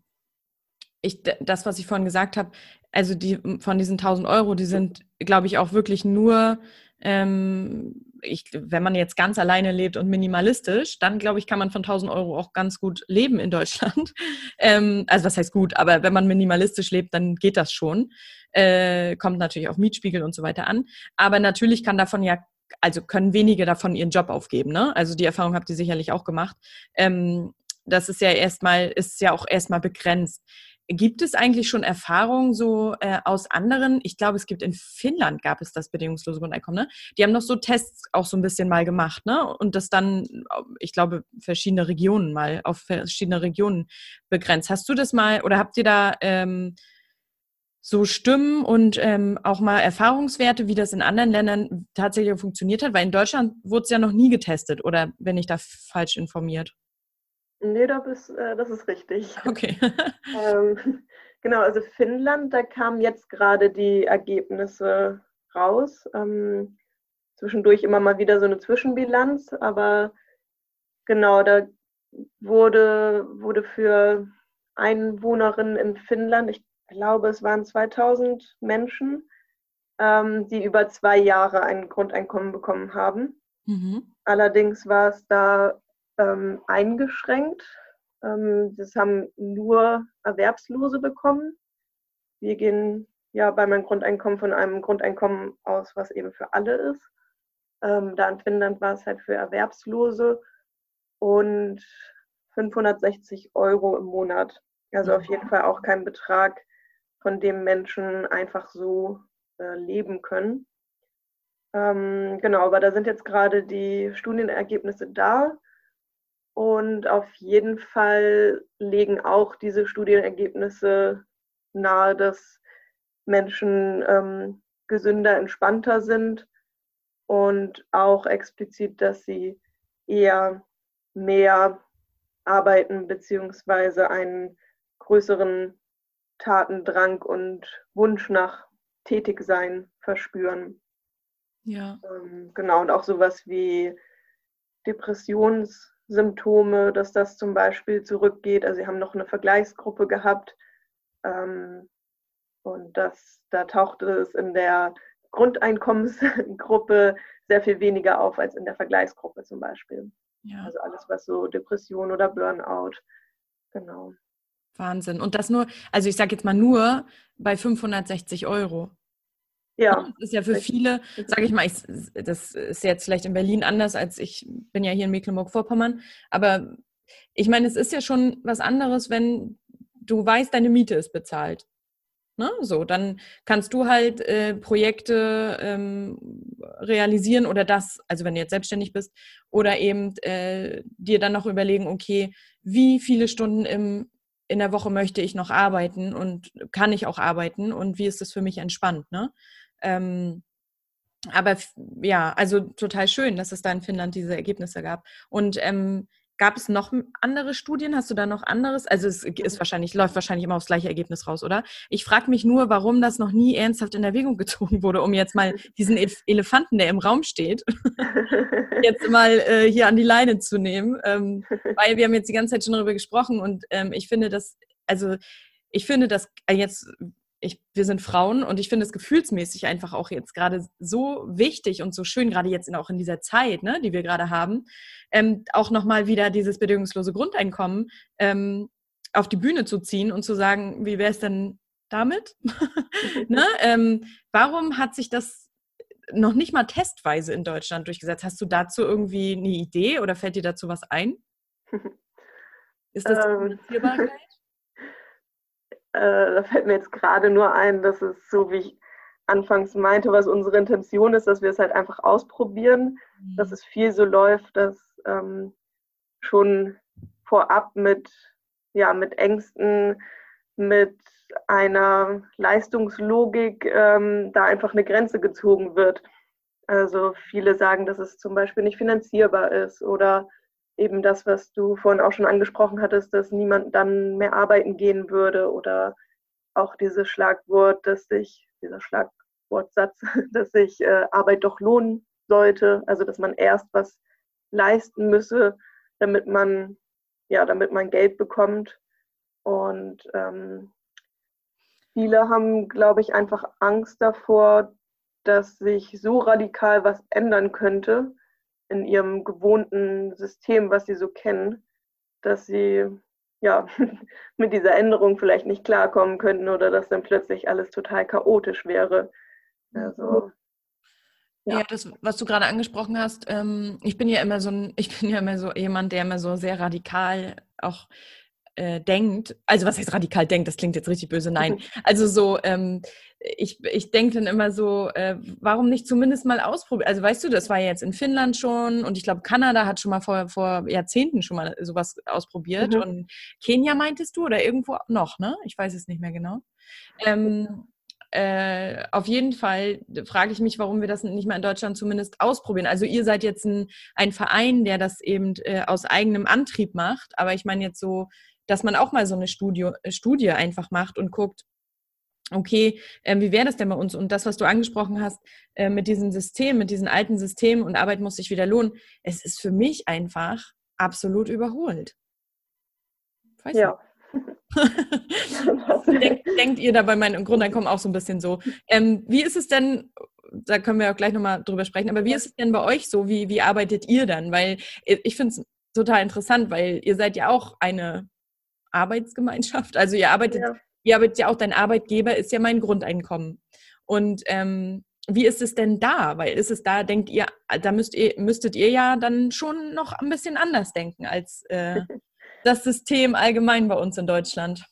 ich, das, was ich vorhin gesagt habe, also die von diesen 1000 Euro, die sind, glaube ich, auch wirklich nur ähm, ich, wenn man jetzt ganz alleine lebt und minimalistisch, dann glaube ich, kann man von 1000 Euro auch ganz gut leben in Deutschland. Ähm, also was heißt gut, aber wenn man minimalistisch lebt, dann geht das schon. Äh, kommt natürlich auf Mietspiegel und so weiter an. Aber natürlich kann davon ja, also können wenige davon ihren Job aufgeben. Ne? Also die Erfahrung habt ihr sicherlich auch gemacht. Ähm, das ist ja erstmal, ist ja auch erstmal begrenzt. Gibt es eigentlich schon Erfahrungen so äh, aus anderen? Ich glaube, es gibt in Finnland gab es das bedingungslose Grundeinkommen. Ne? Die haben noch so Tests auch so ein bisschen mal gemacht, ne? Und das dann, ich glaube, verschiedene Regionen mal auf verschiedene Regionen begrenzt. Hast du das mal oder habt ihr da ähm, so Stimmen und ähm, auch mal Erfahrungswerte, wie das in anderen Ländern tatsächlich funktioniert hat? Weil in Deutschland wurde es ja noch nie getestet, oder bin ich da falsch informiert? Nee, das ist, äh, das ist richtig. Okay. ähm, genau, also Finnland, da kamen jetzt gerade die Ergebnisse raus. Ähm, zwischendurch immer mal wieder so eine Zwischenbilanz, aber genau, da wurde, wurde für Einwohnerinnen in Finnland, ich glaube, es waren 2000 Menschen, ähm, die über zwei Jahre ein Grundeinkommen bekommen haben. Mhm. Allerdings war es da ähm, eingeschränkt. Ähm, das haben nur Erwerbslose bekommen. Wir gehen ja bei meinem Grundeinkommen von einem Grundeinkommen aus, was eben für alle ist. Ähm, da in Finnland war es halt für Erwerbslose und 560 Euro im Monat. Also auf jeden Fall auch kein Betrag, von dem Menschen einfach so äh, leben können. Ähm, genau, aber da sind jetzt gerade die Studienergebnisse da. Und auf jeden Fall legen auch diese Studienergebnisse nahe, dass Menschen ähm, gesünder, entspannter sind und auch explizit, dass sie eher mehr arbeiten beziehungsweise einen größeren Tatendrang und Wunsch nach Tätigsein verspüren. Ja. Ähm, genau, und auch sowas wie Depressions- Symptome, dass das zum Beispiel zurückgeht. Also sie haben noch eine Vergleichsgruppe gehabt ähm, und das, da tauchte es in der Grundeinkommensgruppe sehr viel weniger auf als in der Vergleichsgruppe zum Beispiel. Ja. Also alles, was so Depression oder Burnout, genau. Wahnsinn. Und das nur, also ich sage jetzt mal nur bei 560 Euro. Ja. Das ist ja für viele, sage ich mal, ich, das ist jetzt vielleicht in Berlin anders, als ich bin ja hier in Mecklenburg-Vorpommern, aber ich meine, es ist ja schon was anderes, wenn du weißt, deine Miete ist bezahlt. Ne? So, dann kannst du halt äh, Projekte ähm, realisieren oder das, also wenn du jetzt selbstständig bist, oder eben äh, dir dann noch überlegen, okay, wie viele Stunden im, in der Woche möchte ich noch arbeiten und kann ich auch arbeiten und wie ist das für mich entspannt, ne? Ähm, aber ja, also total schön, dass es da in Finnland diese Ergebnisse gab. Und ähm, Gab es noch andere Studien? Hast du da noch anderes? Also es ist wahrscheinlich, läuft wahrscheinlich immer aufs gleiche Ergebnis raus, oder? Ich frage mich nur, warum das noch nie ernsthaft in Erwägung gezogen wurde, um jetzt mal diesen Elefanten, der im Raum steht, jetzt mal äh, hier an die Leine zu nehmen. Ähm, weil wir haben jetzt die ganze Zeit schon darüber gesprochen und ähm, ich finde das, also ich finde das äh, jetzt ich, wir sind Frauen und ich finde es gefühlsmäßig einfach auch jetzt gerade so wichtig und so schön, gerade jetzt in, auch in dieser Zeit, ne, die wir gerade haben, ähm, auch nochmal wieder dieses bedingungslose Grundeinkommen ähm, auf die Bühne zu ziehen und zu sagen, wie wäre es denn damit? ne? ähm, warum hat sich das noch nicht mal testweise in Deutschland durchgesetzt? Hast du dazu irgendwie eine Idee oder fällt dir dazu was ein? Ist das ähm, äh, da fällt mir jetzt gerade nur ein, dass es so, wie ich anfangs meinte, was unsere Intention ist, dass wir es halt einfach ausprobieren, mhm. dass es viel so läuft, dass ähm, schon vorab mit, ja, mit Ängsten, mit einer Leistungslogik ähm, da einfach eine Grenze gezogen wird. Also viele sagen, dass es zum Beispiel nicht finanzierbar ist oder eben das, was du vorhin auch schon angesprochen hattest, dass niemand dann mehr arbeiten gehen würde oder auch dieses Schlagwort, dass sich, dieser Schlagwortsatz, dass sich äh, Arbeit doch lohnen sollte, also dass man erst was leisten müsse, damit man, ja, damit man Geld bekommt. Und ähm, viele haben, glaube ich, einfach Angst davor, dass sich so radikal was ändern könnte, in ihrem gewohnten System, was sie so kennen, dass sie ja mit dieser Änderung vielleicht nicht klarkommen könnten oder dass dann plötzlich alles total chaotisch wäre. Also ja. ja, das, was du gerade angesprochen hast, ähm, ich bin ja immer so ein, ich bin ja immer so jemand, der immer so sehr radikal auch äh, denkt, also was heißt radikal denkt, das klingt jetzt richtig böse, nein. Also so, ähm, ich, ich denke dann immer so, äh, warum nicht zumindest mal ausprobieren? Also weißt du, das war jetzt in Finnland schon und ich glaube, Kanada hat schon mal vor, vor Jahrzehnten schon mal sowas ausprobiert mhm. und Kenia meintest du oder irgendwo noch, ne? Ich weiß es nicht mehr genau. Ähm, äh, auf jeden Fall frage ich mich, warum wir das nicht mal in Deutschland zumindest ausprobieren. Also ihr seid jetzt ein, ein Verein, der das eben äh, aus eigenem Antrieb macht, aber ich meine jetzt so dass man auch mal so eine Studie, Studie einfach macht und guckt, okay, äh, wie wäre das denn bei uns? Und das, was du angesprochen hast äh, mit diesem System, mit diesen alten Systemen und Arbeit muss sich wieder lohnen, es ist für mich einfach absolut überholt. Weiß ja. denkt, denkt, ihr da bei meinem Grundeinkommen auch so ein bisschen so? Ähm, wie ist es denn, da können wir auch gleich nochmal drüber sprechen, aber wie ist es denn bei euch so? Wie, wie arbeitet ihr dann? Weil äh, ich finde es total interessant, weil ihr seid ja auch eine Arbeitsgemeinschaft. Also ihr arbeitet, ja. Ihr arbeitet ja auch, dein Arbeitgeber ist ja mein Grundeinkommen. Und ähm, wie ist es denn da? Weil ist es da, denkt ihr, da müsst ihr, müsstet ihr ja dann schon noch ein bisschen anders denken als äh, das System allgemein bei uns in Deutschland.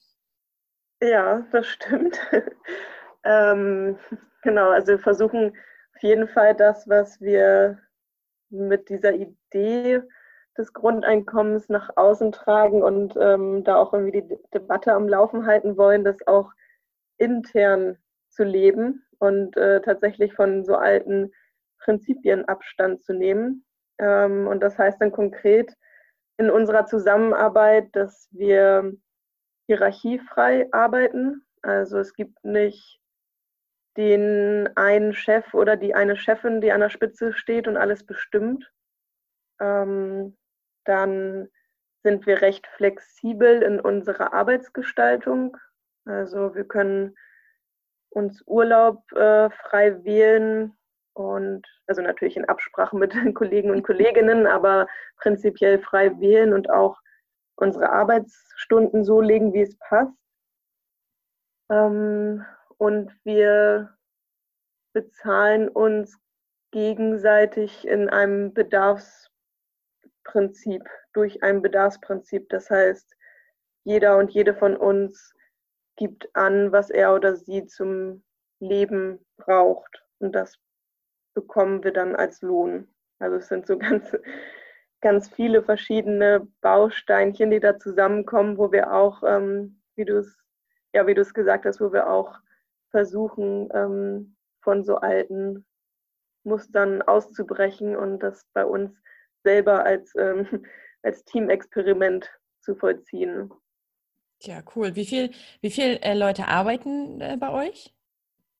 Ja, das stimmt. ähm, genau, also wir versuchen auf jeden Fall das, was wir mit dieser Idee des Grundeinkommens nach außen tragen und ähm, da auch irgendwie die Debatte am Laufen halten wollen, das auch intern zu leben und äh, tatsächlich von so alten Prinzipien Abstand zu nehmen. Ähm, und das heißt dann konkret in unserer Zusammenarbeit, dass wir hierarchiefrei arbeiten. Also es gibt nicht den einen Chef oder die eine Chefin, die an der Spitze steht und alles bestimmt, ähm, dann sind wir recht flexibel in unserer Arbeitsgestaltung. Also wir können uns Urlaub äh, frei wählen und also natürlich in Absprache mit Kollegen und Kolleginnen, aber prinzipiell frei wählen und auch unsere Arbeitsstunden so legen, wie es passt. Ähm, und wir bezahlen uns gegenseitig in einem Bedarfsprinzip, durch ein Bedarfsprinzip. Das heißt, jeder und jede von uns gibt an, was er oder sie zum Leben braucht. Und das bekommen wir dann als Lohn. Also es sind so ganz, ganz viele verschiedene Bausteinchen, die da zusammenkommen, wo wir auch, ähm, wie du es ja, wie du es gesagt hast, wo wir auch versuchen, ähm, von so alten Mustern auszubrechen und das bei uns selber als, ähm, als Teamexperiment zu vollziehen. Ja, cool. Wie viele wie viel, äh, Leute arbeiten äh, bei euch?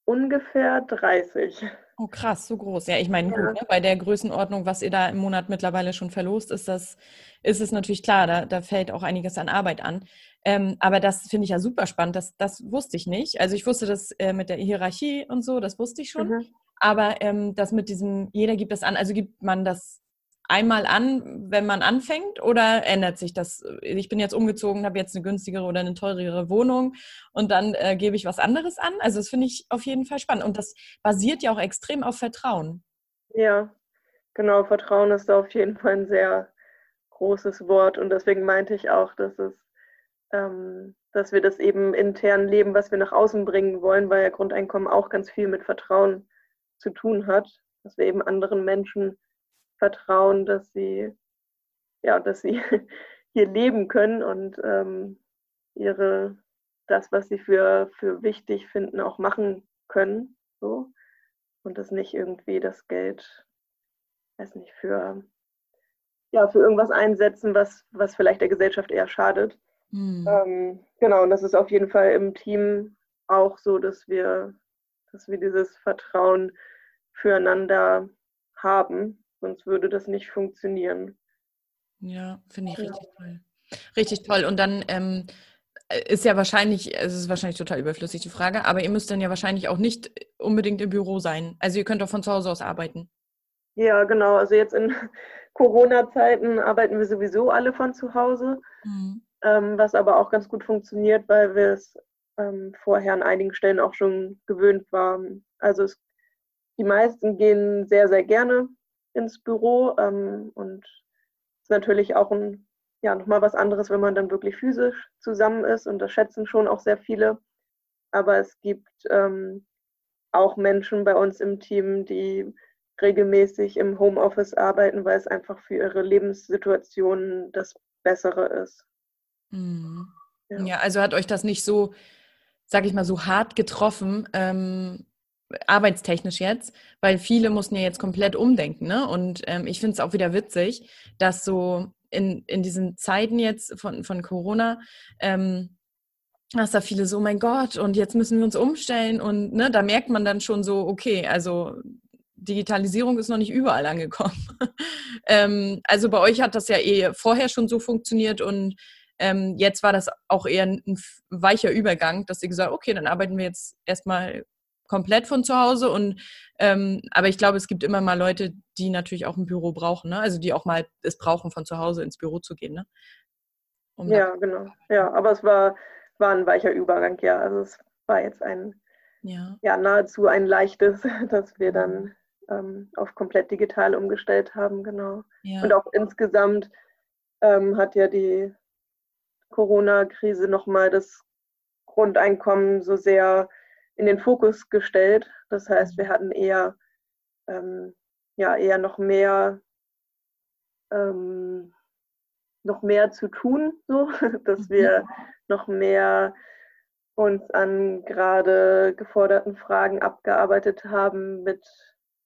Ungefähr 30. Oh, krass, so groß. Ja, ich meine, Ja. gut, ne, bei der Größenordnung, was ihr da im Monat mittlerweile schon verlost, ist das, ist es natürlich klar, da, da fällt auch einiges an Arbeit an. Ähm, aber das finde ich ja super spannend. Das, das wusste ich nicht. Also ich wusste das äh, mit der Hierarchie und so, das wusste ich schon. Mhm. Aber ähm, das mit diesem, jeder gibt das an, also gibt man das einmal an, wenn man anfängt, oder ändert sich das? Ich bin jetzt umgezogen, habe jetzt eine günstigere oder eine teurere Wohnung und dann äh, gebe ich was anderes an. Also das finde ich auf jeden Fall spannend. Und das basiert ja auch extrem auf Vertrauen. Ja, genau. Vertrauen ist auf jeden Fall ein sehr großes Wort und deswegen meinte ich auch, dass es, ähm, dass wir das eben intern leben, was wir nach außen bringen wollen, weil ja Grundeinkommen auch ganz viel mit Vertrauen zu tun hat, dass wir eben anderen Menschen vertrauen, dass sie ja, dass sie hier leben können und ähm, ihre das, was sie für, für wichtig finden, auch machen können. So. Und das nicht irgendwie das Geld, weiß nicht, für, ja, für irgendwas einsetzen, was, was vielleicht der Gesellschaft eher schadet. Hm. Ähm, genau, und das ist auf jeden Fall im Team auch so, dass wir, dass wir dieses Vertrauen füreinander haben, sonst würde das nicht funktionieren. Ja, finde ich Ja. richtig toll. Richtig toll. Und dann ähm, ist ja wahrscheinlich, es ist wahrscheinlich total überflüssig die Frage, aber ihr müsst dann ja wahrscheinlich auch nicht unbedingt im Büro sein. Also ihr könnt auch von zu Hause aus arbeiten. Ja, genau. Also jetzt in Corona-Zeiten arbeiten wir sowieso alle von zu Hause, Mhm. ähm, was aber auch ganz gut funktioniert, weil wir es ähm, vorher an einigen Stellen auch schon gewöhnt waren. Also es, die meisten gehen sehr, sehr gerne ins Büro ähm, und es ist natürlich auch ein, ja, nochmal was anderes, wenn man dann wirklich physisch zusammen ist und das schätzen schon auch sehr viele. Aber es gibt ähm, auch Menschen bei uns im Team, die regelmäßig im Homeoffice arbeiten, weil es einfach für ihre Lebenssituation das Bessere ist. Mhm. Ja. Ja, also hat euch das nicht so, sag ich mal, so hart getroffen, ähm, arbeitstechnisch jetzt, weil viele mussten ja jetzt komplett umdenken, ne? Und ähm, ich finde es auch wieder witzig, dass so in, in diesen Zeiten jetzt von, von Corona, ähm, dass da viele so, mein Gott, und jetzt müssen wir uns umstellen und ne, da merkt man dann schon so, okay, also Digitalisierung ist noch nicht überall angekommen. ähm, also bei euch hat das ja eh vorher schon so funktioniert und ähm, jetzt war das auch eher ein, ein weicher Übergang, dass ihr gesagt okay, dann arbeiten wir jetzt erstmal komplett von zu Hause und ähm, aber ich glaube, es gibt immer mal Leute, die natürlich auch ein Büro brauchen, ne? also die auch mal es brauchen, von zu Hause ins Büro zu gehen. Ne? Um Ja, genau. Ja, aber es war, war ein weicher Übergang, ja. Also es war jetzt ein, ja. ja, nahezu ein leichtes, dass wir dann ähm, auf komplett digital umgestellt haben, genau. ja. Und auch insgesamt ähm, hat ja die Corona-Krise nochmal das Grundeinkommen so sehr in den Fokus gestellt. Das heißt, wir hatten eher, ähm, ja, eher noch mehr, ähm, noch mehr zu tun, so, dass wir noch mehr uns an gerade geforderten Fragen abgearbeitet haben, mit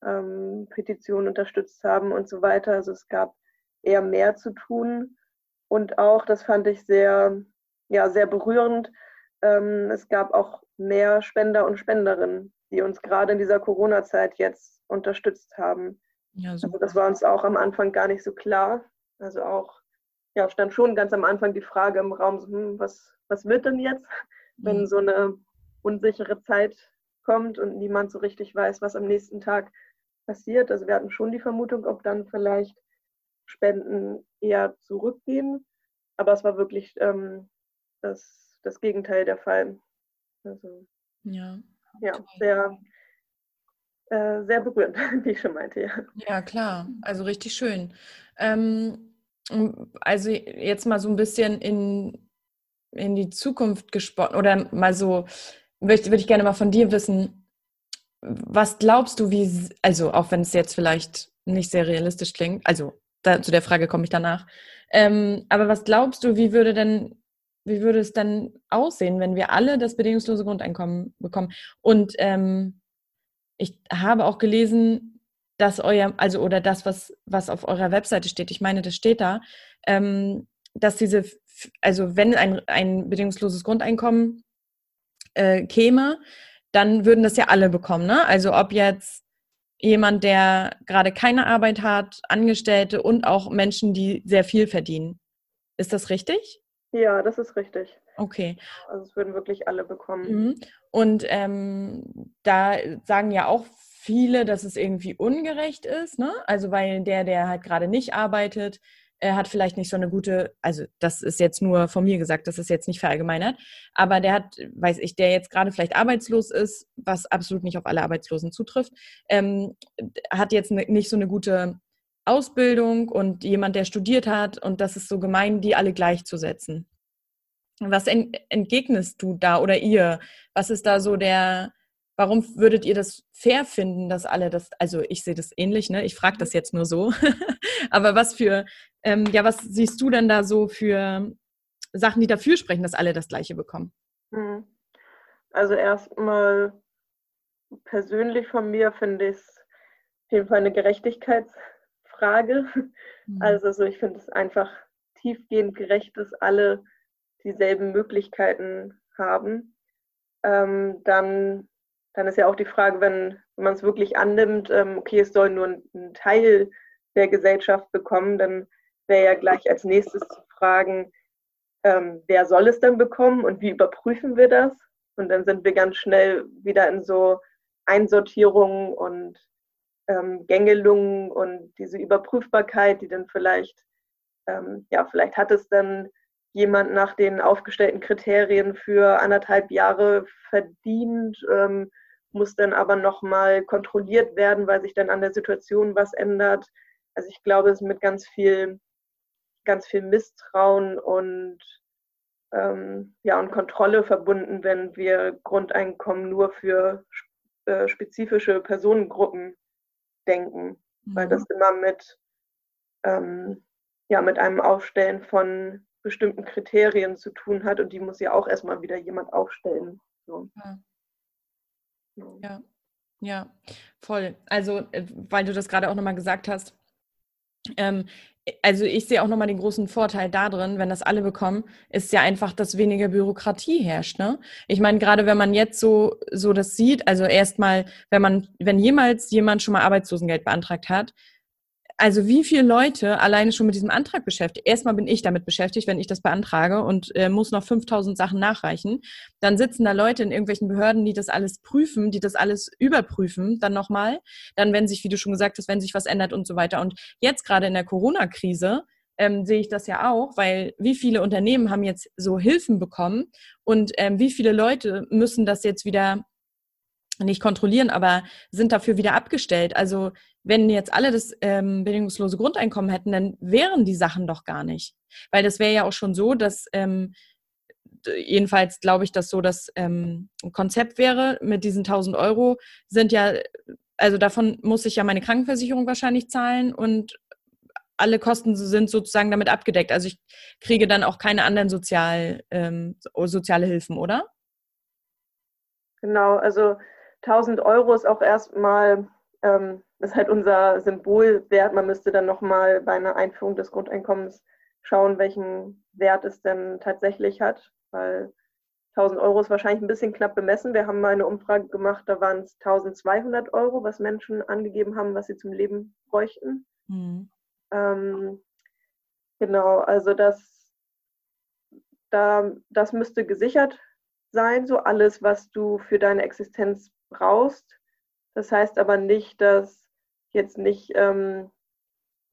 ähm, Petitionen unterstützt haben und so weiter. Also es gab eher mehr zu tun. Und auch, das fand ich sehr, ja, sehr berührend, ähm, es gab auch mehr Spender und Spenderinnen, die uns gerade in dieser Corona-Zeit jetzt unterstützt haben. ja, Also das war uns auch am Anfang gar nicht so klar. Also auch, ja, stand schon ganz am Anfang die Frage im Raum, hm, was, was wird denn jetzt, wenn Mhm. so eine unsichere Zeit kommt und niemand so richtig weiß, was am nächsten Tag passiert. Also wir hatten schon die Vermutung, ob dann vielleicht Spenden eher zurückgehen. Aber es war wirklich ähm, das, das Gegenteil der Fall. Also ja. ja, sehr, äh, sehr berührend, wie ich schon meinte, ja. Ja, klar. Also richtig schön. Ähm, also jetzt mal so ein bisschen in, in die Zukunft gesprochen oder mal so, würde würd ich gerne mal von dir wissen, was glaubst du, wie, also auch wenn es jetzt vielleicht nicht sehr realistisch klingt, also da, zu der Frage komme ich danach, ähm, aber was glaubst du, wie würde denn, wie würde es dann aussehen, wenn wir alle das bedingungslose Grundeinkommen bekommen? Und ähm, ich habe auch gelesen, dass euer, also oder das, was, was auf eurer Webseite steht, ich meine, das steht da, ähm, dass diese, also wenn ein, ein bedingungsloses Grundeinkommen äh, käme, dann würden das ja alle bekommen. Ne? Also ob jetzt jemand, der gerade keine Arbeit hat, Angestellte und auch Menschen, die sehr viel verdienen. Ist das richtig? Ja, das ist richtig. Okay. Also es würden wirklich alle bekommen. Mhm. Und ähm, da sagen ja auch viele, dass es irgendwie ungerecht ist, ne? Also weil der, der halt gerade nicht arbeitet, er hat vielleicht nicht so eine gute, also das ist jetzt nur von mir gesagt, das ist jetzt nicht verallgemeinert, aber der hat, weiß ich, der jetzt gerade vielleicht arbeitslos ist, was absolut nicht auf alle Arbeitslosen zutrifft, ähm, hat jetzt ne, nicht so eine gute Ausbildung und jemand, der studiert hat und das ist so gemein, die alle gleichzusetzen. Was entgegnest du da oder ihr? Was ist da so der, warum würdet ihr das fair finden, dass alle das, also ich sehe das ähnlich, ne? Ich frage das jetzt nur so. Aber was für, ähm, ja, was siehst du denn da so für Sachen, die dafür sprechen, dass alle das Gleiche bekommen? Hm. Also erstmal persönlich von mir finde ich es auf jeden Fall eine Gerechtigkeitsfrage. Mhm. Also so, ich finde es einfach tiefgehend gerecht, dass alle dieselben Möglichkeiten haben. Ähm, dann, dann ist ja auch die Frage, wenn, wenn man es wirklich annimmt, ähm, okay, es soll nur ein, ein Teil der Gesellschaft bekommen, dann wäre ja gleich als nächstes zu fragen, ähm, wer soll es denn bekommen und wie überprüfen wir das? Und dann sind wir ganz schnell wieder in so Einsortierungen und ähm, Gängelungen und diese Überprüfbarkeit, die dann vielleicht, ähm, ja, vielleicht hat es dann jemand nach den aufgestellten Kriterien für anderthalb Jahre verdient, ähm, muss dann aber nochmal kontrolliert werden, weil sich dann an der Situation was ändert. Also ich glaube, es ist mit ganz viel, ganz viel Misstrauen und ähm, ja und Kontrolle verbunden, wenn wir Grundeinkommen nur für äh, spezifische Personengruppen denken, mhm. weil das immer mit ähm, ja mit einem Aufstellen von bestimmten Kriterien zu tun hat und die muss ja auch erstmal wieder jemand aufstellen. So. Ja. ja. ja, voll. Also, äh, weil du das gerade auch nochmal gesagt hast, ähm, also ich sehe auch nochmal den großen Vorteil darin, wenn das alle bekommen, ist ja einfach, dass weniger Bürokratie herrscht. Ne? Ich meine, gerade wenn man jetzt so, so das sieht, also erstmal, wenn man, wenn jemals jemand schon mal Arbeitslosengeld beantragt hat, also wie viele Leute alleine schon mit diesem Antrag beschäftigt? Erstmal bin ich damit beschäftigt, wenn ich das beantrage und äh, muss noch 5000 Sachen nachreichen. Dann sitzen da Leute in irgendwelchen Behörden, die das alles prüfen, die das alles überprüfen, dann nochmal. Dann, wenn sich, wie du schon gesagt hast, wenn sich was ändert und so weiter. Und jetzt gerade in der Corona-Krise ähm, sehe ich das ja auch, weil wie viele Unternehmen haben jetzt so Hilfen bekommen und ähm, wie viele Leute müssen das jetzt wieder nicht kontrollieren, aber sind dafür wieder abgestellt. Also wenn jetzt alle das ähm, bedingungslose Grundeinkommen hätten, dann wären die Sachen doch gar nicht. Weil das wäre ja auch schon so, dass ähm, jedenfalls glaube ich, dass so das ähm, Konzept wäre mit diesen 1000 Euro sind ja, also davon muss ich ja meine Krankenversicherung wahrscheinlich zahlen und alle Kosten sind sozusagen damit abgedeckt. Also ich kriege dann auch keine anderen Sozial, ähm, soziale Hilfen, oder? Genau, also 1000 Euro ist auch erstmal ähm, ist halt unser Symbolwert. Man müsste dann nochmal bei einer Einführung des Grundeinkommens schauen, welchen Wert es denn tatsächlich hat, weil 1000 Euro ist wahrscheinlich ein bisschen knapp bemessen. Wir haben mal eine Umfrage gemacht, da waren es 1200 Euro, was Menschen angegeben haben, was sie zum Leben bräuchten. Mhm. Ähm, genau, also das, da, das müsste gesichert sein, so alles, was du für deine Existenz brauchst. Das heißt aber nicht, dass jetzt nicht ähm,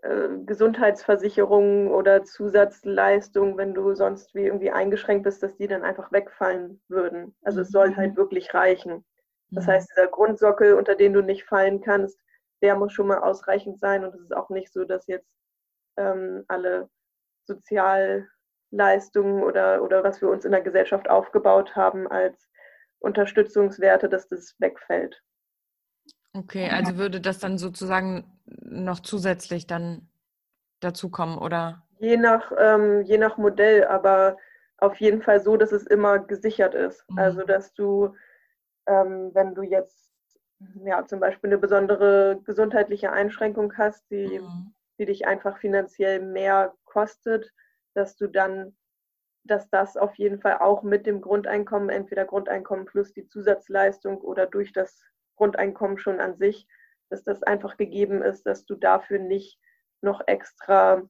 äh, Gesundheitsversicherungen oder Zusatzleistungen, wenn du sonst wie irgendwie eingeschränkt bist, dass die dann einfach wegfallen würden. Also es soll halt mhm. wirklich reichen. Das Mhm. heißt, dieser Grundsockel, unter den du nicht fallen kannst, der muss schon mal ausreichend sein. Und es ist auch nicht so, dass jetzt ähm, alle Sozialleistungen oder, oder was wir uns in der Gesellschaft aufgebaut haben als Unterstützungswerte, dass das wegfällt. Okay, also würde das dann sozusagen noch zusätzlich dann dazukommen, oder? Je nach, ähm, je nach Modell, aber auf jeden Fall so, dass es immer gesichert ist. Mhm. Also dass du, ähm, wenn du jetzt ja, zum Beispiel eine besondere gesundheitliche Einschränkung hast, die, Mhm. die dich einfach finanziell mehr kostet, dass du dann, dass das auf jeden Fall auch mit dem Grundeinkommen, entweder Grundeinkommen plus die Zusatzleistung oder durch das Grundeinkommen schon an sich, dass das einfach gegeben ist, dass du dafür nicht noch extra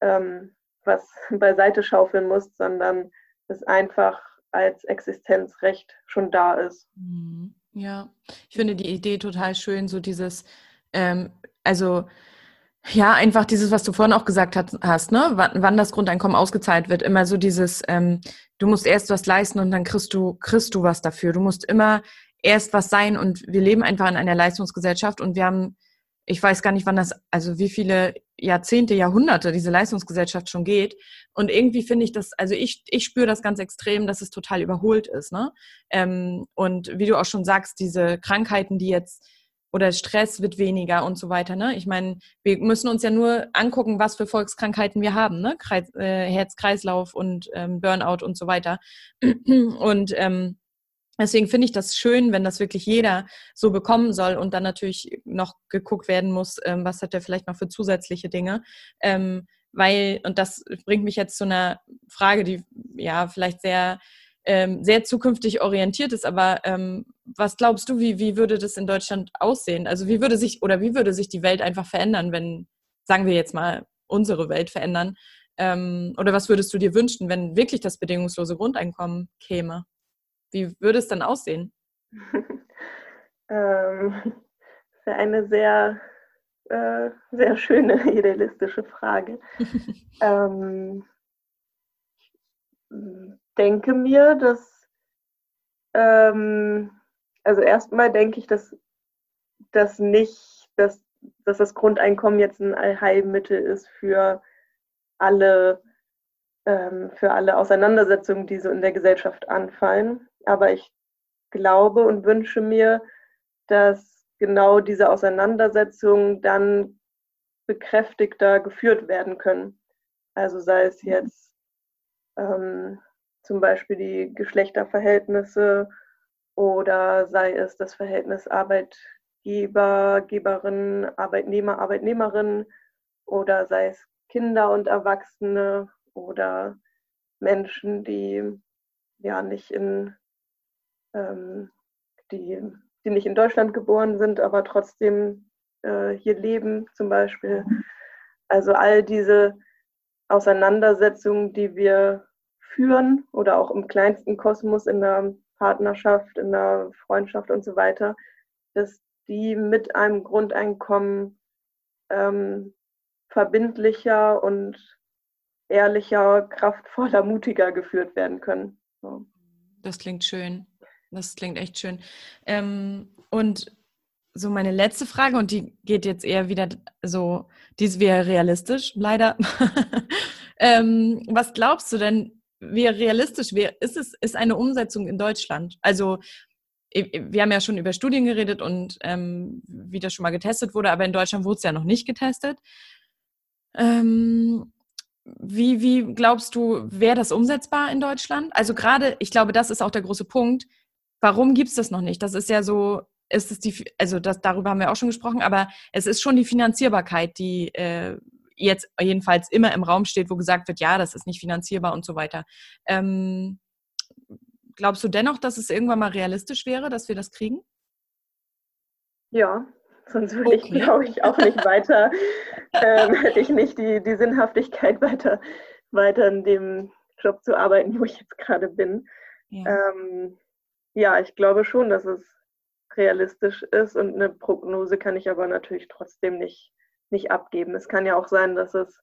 ähm, was beiseite schaufeln musst, sondern es einfach als Existenzrecht schon da ist. Mhm. Ja, ich finde die Idee total schön, so dieses, ähm, also ja, einfach dieses, was du vorhin auch gesagt hast, ne? Wann, wann das Grundeinkommen ausgezahlt wird, immer so dieses, ähm, du musst erst was leisten und dann kriegst du, kriegst du was dafür. Du musst immer erst was sein und wir leben einfach in einer Leistungsgesellschaft und wir haben, ich weiß gar nicht, wann das, also wie viele Jahrzehnte, Jahrhunderte diese Leistungsgesellschaft schon geht. Und irgendwie finde ich das, also ich, ich spüre das ganz extrem, dass es total überholt ist, ne? Ähm, und wie du auch schon sagst, diese Krankheiten, die jetzt oder Stress wird weniger und so weiter. Ne? Ich meine, wir müssen uns ja nur angucken, was für Volkskrankheiten wir haben, ne? Kreis, äh, Herz-Kreislauf und ähm, Burnout und so weiter. Und ähm, deswegen finde ich das schön, wenn das wirklich jeder so bekommen soll und dann natürlich noch geguckt werden muss, ähm, was hat er vielleicht noch für zusätzliche Dinge. Ähm, weil, und das bringt mich jetzt zu einer Frage, die ja vielleicht sehr ähm, sehr zukünftig orientiert ist. Aber ähm, was glaubst du, wie, wie würde das in Deutschland aussehen? Also wie würde sich oder wie würde sich die Welt einfach verändern, wenn, sagen wir jetzt mal, unsere Welt verändern? Ähm, oder was würdest du dir wünschen, wenn wirklich das bedingungslose Grundeinkommen käme? Wie würde es dann aussehen? ähm, das ist eine sehr, äh, sehr schöne idealistische Frage. ähm, denke mir, dass, ähm, also erstmal denke ich, dass, dass nicht, dass, dass das Grundeinkommen jetzt ein Allheilmittel ist für alle, ähm, für alle Auseinandersetzungen, die so in der Gesellschaft anfallen. Aber ich glaube und wünsche mir, dass genau diese Auseinandersetzungen dann bekräftigter geführt werden können. Also sei es jetzt ähm, zum Beispiel die Geschlechterverhältnisse oder sei es das Verhältnis Arbeitgeber, Geberin, Arbeitnehmer, Arbeitnehmerin oder sei es Kinder und Erwachsene oder Menschen, die ja nicht in ähm, die, die nicht in Deutschland geboren sind, aber trotzdem äh, hier leben zum Beispiel. Also all diese Auseinandersetzungen, die wir führen oder auch im kleinsten Kosmos in der Partnerschaft, in der Freundschaft und so weiter, dass die mit einem Grundeinkommen ähm, verbindlicher und ehrlicher, kraftvoller, mutiger geführt werden können. So. Das klingt schön. Das klingt echt schön. Ähm, und so meine letzte Frage, und die geht jetzt eher wieder so, die ist wäre realistisch, leider. ähm, was glaubst du denn, wie realistisch wäre, ist es, ist eine Umsetzung in Deutschland? Also, wir haben ja schon über Studien geredet und ähm, wie das schon mal getestet wurde, aber in Deutschland wurde es ja noch nicht getestet. Ähm, wie, wie glaubst du, wäre das umsetzbar in Deutschland? Also gerade, ich glaube, das ist auch der große Punkt. Warum gibt es das noch nicht? Das ist ja so, ist es die, also das, darüber haben wir auch schon gesprochen, aber es ist schon die Finanzierbarkeit, die äh, jetzt jedenfalls immer im Raum steht, wo gesagt wird, ja, das ist nicht finanzierbar und so weiter. Ähm, glaubst du dennoch, dass es irgendwann mal realistisch wäre, dass wir das kriegen? Ja, sonst würde ich, Okay. glaube ich, auch nicht weiter, ähm, hätte ich nicht die, die Sinnhaftigkeit, weiter, weiter in dem Job zu arbeiten, wo ich jetzt gerade bin. Ja. Ähm, ja, ich glaube schon, dass es realistisch ist und eine Prognose kann ich aber natürlich trotzdem nicht, nicht abgeben. Es kann ja auch sein, dass es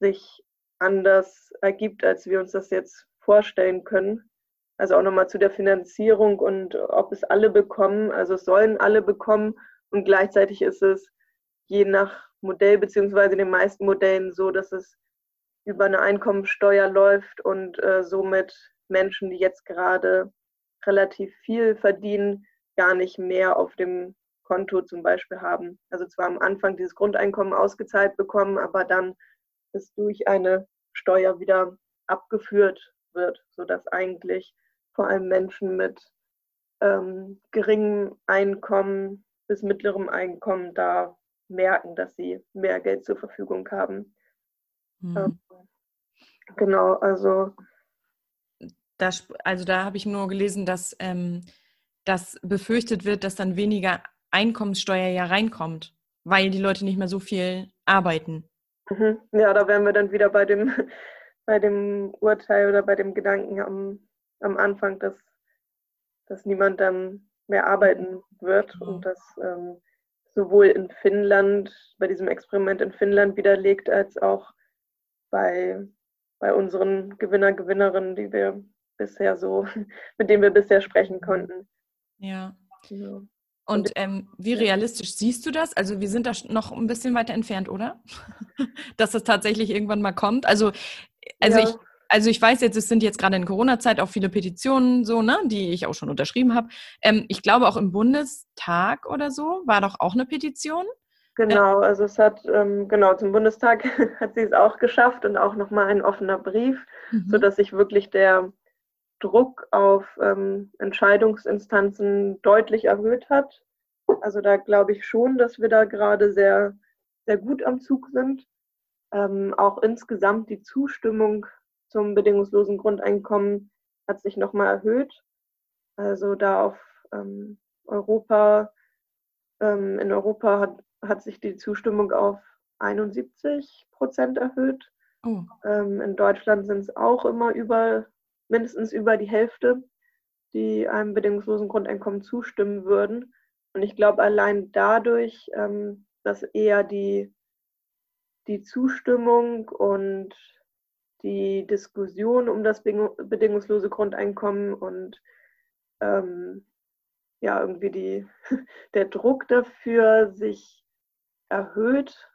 sich anders ergibt, als wir uns das jetzt vorstellen können. Also auch nochmal zu der Finanzierung und ob es alle bekommen. Also es sollen alle bekommen und gleichzeitig ist es je nach Modell beziehungsweise in den meisten Modellen so, dass es über eine Einkommensteuer läuft und äh, somit Menschen, die jetzt gerade relativ viel verdienen, gar nicht mehr auf dem Konto zum Beispiel haben. Also zwar am Anfang dieses Grundeinkommen ausgezahlt bekommen, aber dann es durch eine Steuer wieder abgeführt wird, sodass eigentlich vor allem Menschen mit ähm, geringem Einkommen bis mittlerem Einkommen da merken, dass sie mehr Geld zur Verfügung haben. Mhm. Ähm, genau, also. Das, also da habe ich nur gelesen, dass ähm, das befürchtet wird, dass dann weniger Einkommenssteuer ja reinkommt, weil die Leute nicht mehr so viel arbeiten. Mhm. Ja, da wären wir dann wieder bei dem, bei dem Urteil oder bei dem Gedanken am, am Anfang, dass, dass niemand dann mehr arbeiten wird genau. und dass ähm, sowohl in Finnland, bei diesem Experiment in Finnland widerlegt, als auch bei, bei unseren Gewinner, Gewinnerinnen, die wir bisher so, mit denen wir bisher sprechen konnten. Ja. ja. Und ähm, wie realistisch siehst du das? Also wir sind da noch ein bisschen weiter entfernt, oder? Dass das tatsächlich irgendwann mal kommt. Also, also ja. ich, also ich weiß jetzt, es sind jetzt gerade in Corona-Zeit auch viele Petitionen so, ne, die ich auch schon unterschrieben habe. Ähm, ich glaube auch im Bundestag oder so war doch auch eine Petition. Genau, also es hat, ähm, genau, zum Bundestag hat sie es auch geschafft und auch nochmal ein offener Brief, mhm. sodass sich wirklich der Druck auf ähm, Entscheidungsinstanzen deutlich erhöht hat. Also da glaube ich schon, dass wir da gerade sehr, sehr gut am Zug sind. Ähm, auch insgesamt die Zustimmung zum bedingungslosen Grundeinkommen hat sich nochmal erhöht. Also da auf ähm, Europa, ähm, in Europa hat, hat sich die Zustimmung auf 71 Prozent erhöht. Oh. Ähm, in Deutschland sind es auch immer über mindestens über die Hälfte, die einem bedingungslosen Grundeinkommen zustimmen würden. Und ich glaube, allein dadurch, ähm, dass eher die, die Zustimmung und die Diskussion um das bedingungslose Grundeinkommen und ähm, ja, irgendwie die, der Druck dafür sich erhöht,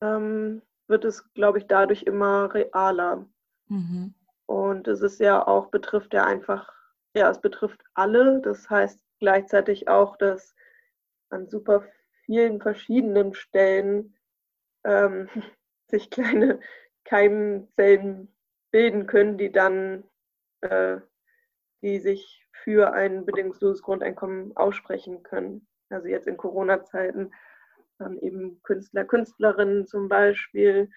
ähm, wird es, glaube ich, dadurch immer realer. Mhm. Und es ist ja auch, betrifft ja einfach, ja, es betrifft alle. Das heißt gleichzeitig auch, dass an super vielen verschiedenen Stellen ähm, sich kleine Keimzellen bilden können, die dann, äh, die sich für ein bedingungsloses Grundeinkommen aussprechen können. Also jetzt in Corona-Zeiten dann eben Künstler, Künstlerinnen zum Beispiel,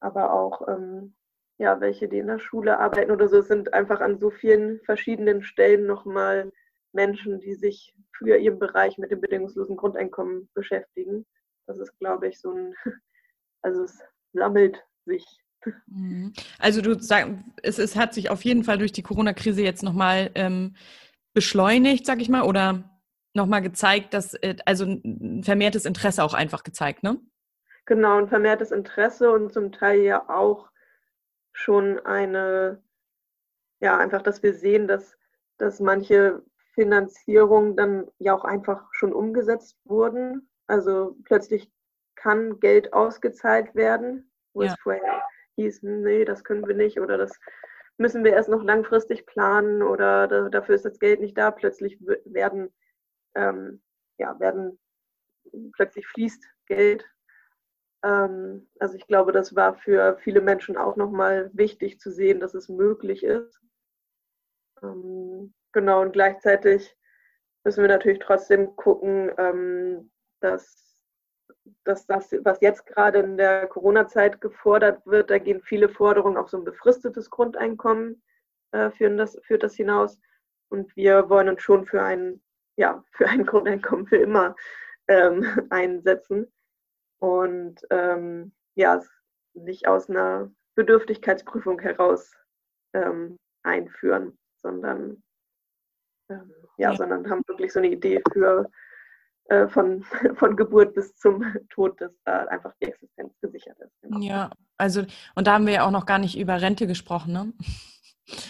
aber auch ähm, ja, welche, die in der Schule arbeiten oder so. Es sind einfach an so vielen verschiedenen Stellen nochmal Menschen, die sich für ihren Bereich mit dem bedingungslosen Grundeinkommen beschäftigen. Das ist, glaube ich, so ein, also es sammelt sich. Mhm. Also du sagst, es, es hat sich auf jeden Fall durch die Corona-Krise jetzt nochmal ähm, beschleunigt, sag ich mal, oder nochmal gezeigt, dass, äh, also ein vermehrtes Interesse auch einfach gezeigt, ne? Genau, ein vermehrtes Interesse und zum Teil ja auch schon eine, ja, einfach, dass wir sehen, dass, dass manche Finanzierungen dann ja auch einfach schon umgesetzt wurden. Also plötzlich kann Geld ausgezahlt werden, wo ja. es vorher hieß, nee, das können wir nicht oder das müssen wir erst noch langfristig planen oder da, dafür ist das Geld nicht da. Plötzlich werden, ähm, ja, werden, plötzlich fließt Geld also ich glaube, das war für viele Menschen auch nochmal wichtig zu sehen, dass es möglich ist. Ähm, genau, und gleichzeitig müssen wir natürlich trotzdem gucken, ähm, dass, dass das, was jetzt gerade in der Corona-Zeit gefordert wird, da gehen viele Forderungen auf so ein befristetes Grundeinkommen, äh, führen das, führt das hinaus. Und wir wollen uns schon für ein, ja, für ein Grundeinkommen für immer ähm, einsetzen und ähm, ja, nicht aus einer Bedürftigkeitsprüfung heraus ähm, einführen, sondern ähm, ja, ja, sondern haben wirklich so eine Idee für äh, von, von Geburt bis zum Tod, dass da einfach die Existenz gesichert ist. Genau. Ja, also und da haben wir ja auch noch gar nicht über Rente gesprochen, ne?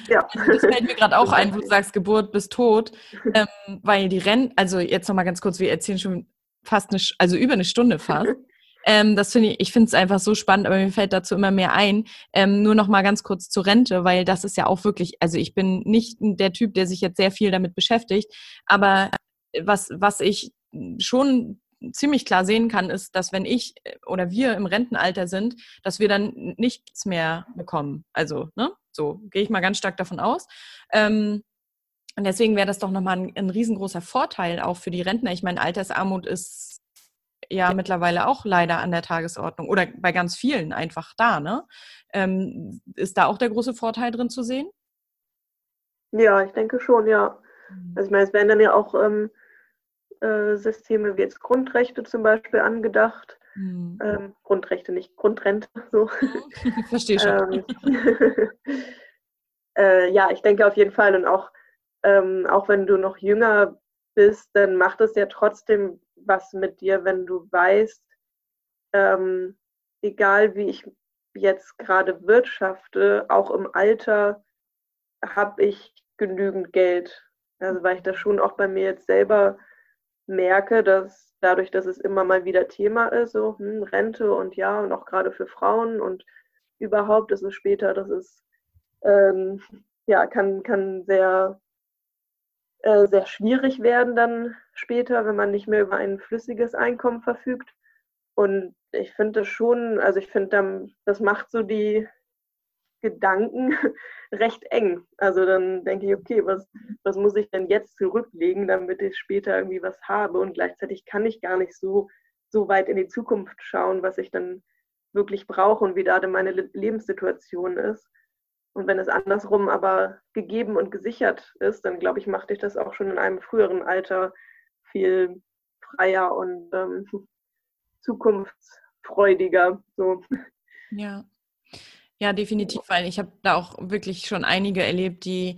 Ja. Also das fällt mir gerade auch ein, wo du sagst Geburt bis Tod, ähm, weil die Rennen, also jetzt nochmal ganz kurz, wir erzählen schon fast eine, also über eine Stunde fast. Ähm, das finde ich, ich finde es einfach so spannend, aber mir fällt dazu immer mehr ein. Ähm, nur noch mal ganz kurz zur Rente, weil das ist ja auch wirklich, also ich bin nicht der Typ, der sich jetzt sehr viel damit beschäftigt, aber was, was ich schon ziemlich klar sehen kann, ist, dass wenn ich äh, oder wir im Rentenalter sind, dass wir dann nichts mehr bekommen. Also, ne? So gehe ich mal ganz stark davon aus. Ähm, und deswegen wäre das doch nochmal ein, ein riesengroßer Vorteil auch für die Rentner. Ich meine, Altersarmut ist ja mittlerweile auch leider an der Tagesordnung oder bei ganz vielen einfach da. Ne? Ähm, ist da auch der große Vorteil drin zu sehen? Ja, ich denke schon, ja. Mhm. Also ich meine, es werden dann ja auch ähm, äh, Systeme wie jetzt Grundrechte zum Beispiel angedacht. Hm. Ähm, Grundrechte, nicht Grundrente. So. Ich verstehe schon. Ähm, äh, ja, ich denke auf jeden Fall. Und auch, ähm, auch wenn du noch jünger bist, dann macht es ja trotzdem was mit dir, wenn du weißt, ähm, egal wie ich jetzt gerade wirtschafte, auch im Alter habe ich genügend Geld. Also weil ich das schon auch bei mir jetzt selber merke, dass dadurch, dass es immer mal wieder Thema ist, so hm, Rente und ja, und auch gerade für Frauen und überhaupt ist es später, das ist ähm, ja, kann, kann sehr, äh, sehr schwierig werden dann später, wenn man nicht mehr über ein flüssiges Einkommen verfügt. Und ich finde das schon, also ich finde, das macht so die Gedanken recht eng. Also dann denke ich, okay, was, was muss ich denn jetzt zurücklegen, damit ich später irgendwie was habe? Und gleichzeitig kann ich gar nicht so, so weit in die Zukunft schauen, was ich dann wirklich brauche und wie da denn meine Lebenssituation ist. Und wenn es andersrum aber gegeben und gesichert ist, dann glaube ich, macht dich das auch schon in einem früheren Alter viel freier und ähm, zukunftsfreudiger. So. Ja. Ja, definitiv, weil ich habe da auch wirklich schon einige erlebt, die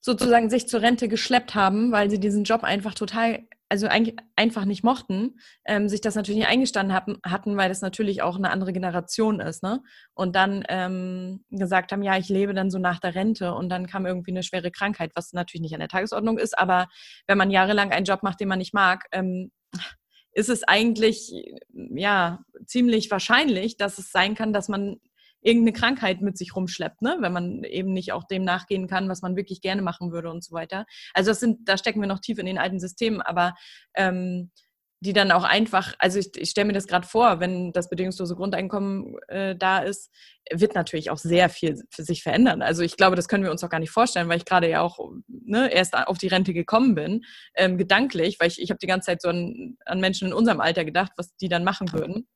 sozusagen sich zur Rente geschleppt haben, weil sie diesen Job einfach total, also eigentlich einfach nicht mochten, ähm, sich das natürlich nicht eingestanden hatten, hatten, weil das natürlich auch eine andere Generation ist, ne? Und dann ähm, gesagt haben, ja, ich lebe dann so nach der Rente und dann kam irgendwie eine schwere Krankheit, was natürlich nicht an der Tagesordnung ist, aber wenn man jahrelang einen Job macht, den man nicht mag, ähm, ist es eigentlich ja ziemlich wahrscheinlich, dass es sein kann, dass man irgendeine Krankheit mit sich rumschleppt, ne? wenn man eben nicht auch dem nachgehen kann, was man wirklich gerne machen würde und so weiter. Also das sind, da stecken wir noch tief in den alten Systemen, aber ähm, die dann auch einfach, also ich, ich stelle mir das gerade vor, wenn das bedingungslose Grundeinkommen äh, da ist, wird natürlich auch sehr viel für sich verändern. Also ich glaube, das können wir uns auch gar nicht vorstellen, weil ich gerade ja auch ne, erst auf die Rente gekommen bin, ähm, gedanklich, weil ich, ich habe die ganze Zeit so an, an Menschen in unserem Alter gedacht, was die dann machen würden.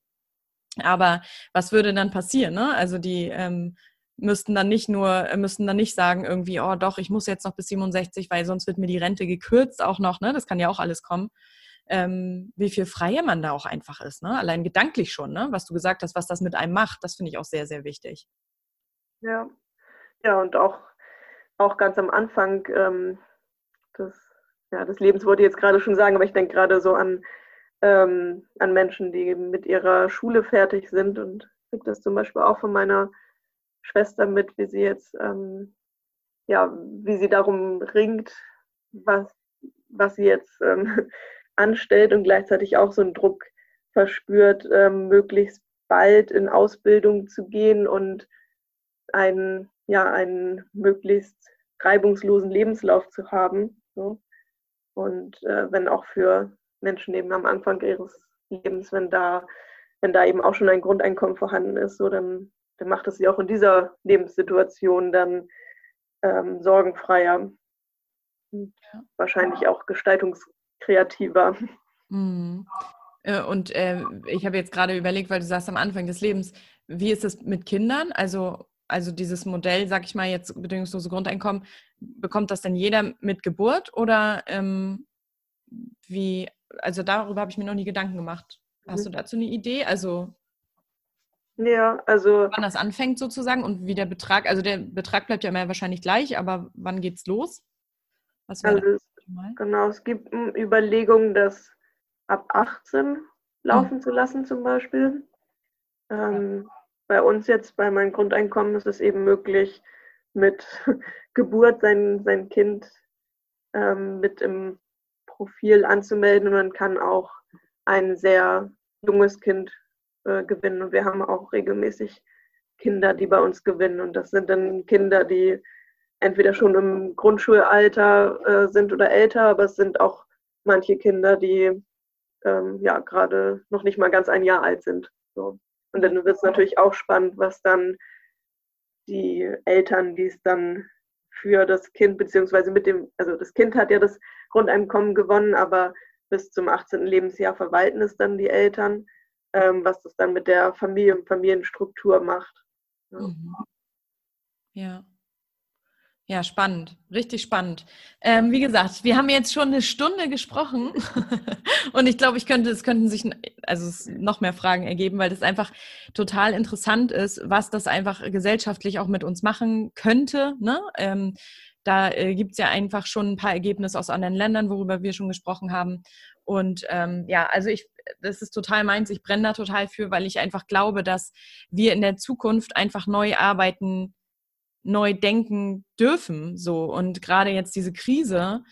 Aber was würde dann passieren? Ne? Also die ähm, müssten dann nicht nur, äh, müssten dann nicht sagen irgendwie, oh doch, ich muss jetzt noch bis 67, weil sonst wird mir die Rente gekürzt auch noch, ne? Das kann ja auch alles kommen. Ähm, wie viel freier man da auch einfach ist, ne? Allein gedanklich schon, ne? Was du gesagt hast, was das mit einem macht, das finde ich auch sehr, sehr wichtig. Ja, ja, und auch, auch ganz am Anfang ähm, des, ja, des Lebens wollte ich jetzt gerade schon sagen, aber ich denke gerade so an ähm, an Menschen, die mit ihrer Schule fertig sind und kriege das zum Beispiel auch von meiner Schwester mit, wie sie jetzt, ähm, ja, wie sie darum ringt, was, was sie jetzt ähm, anstellt und gleichzeitig auch so einen Druck verspürt, ähm, möglichst bald in Ausbildung zu gehen und einen, ja, einen möglichst reibungslosen Lebenslauf zu haben. So. Und äh, wenn auch für Menschen eben am Anfang ihres Lebens, wenn da, wenn da eben auch schon ein Grundeinkommen vorhanden ist, so dann, dann macht es sie auch in dieser Lebenssituation dann ähm, sorgenfreier. Ja. Wahrscheinlich auch gestaltungskreativer. Mhm. Äh, und äh, ich habe jetzt gerade überlegt, weil du sagst am Anfang des Lebens, wie ist es mit Kindern? Also, also dieses Modell, sag ich mal jetzt bedingungslose Grundeinkommen, bekommt das denn jeder mit Geburt oder ähm, wie, also darüber habe ich mir noch nie Gedanken gemacht. Hast mhm. du dazu eine Idee? Also ja, also wann das anfängt sozusagen und wie der Betrag, also der Betrag bleibt ja immer wahrscheinlich gleich, aber wann geht's los? Was also es, genau, es gibt Überlegungen, das ab 18 laufen mhm. zu lassen zum Beispiel. Ähm, ja. Bei uns jetzt, bei meinem Grundeinkommen, ist es eben möglich, mit Geburt sein, sein Kind ähm, mit im Profil anzumelden und man kann auch ein sehr junges Kind äh, gewinnen. Und wir haben auch regelmäßig Kinder, die bei uns gewinnen. Und das sind dann Kinder, die entweder schon im Grundschulalter äh, sind oder älter, aber es sind auch manche Kinder, die ähm, ja gerade noch nicht mal ganz ein Jahr alt sind. So. Und dann wird es natürlich auch spannend, was dann die Eltern, die es dann für das Kind, beziehungsweise mit dem, also das Kind hat ja das Grundeinkommen gewonnen, aber bis zum 18. Lebensjahr verwalten es dann die Eltern, ähm, was das dann mit der Familie und Familienstruktur macht. Ja. Mhm. ja. Ja, spannend, richtig spannend. Ähm, wie gesagt, wir haben jetzt schon eine Stunde gesprochen und ich glaube, ich könnte, es könnten sich also noch mehr Fragen ergeben, weil das einfach total interessant ist, was das einfach gesellschaftlich auch mit uns machen könnte. Ne? Ähm, da äh, gibt es ja einfach schon ein paar Ergebnisse aus anderen Ländern, worüber wir schon gesprochen haben. Und ähm, ja, also ich, das ist total meins, ich brenne da total für, weil ich einfach glaube, dass wir in der Zukunft einfach neu arbeiten neu denken dürfen. So und gerade jetzt diese Krise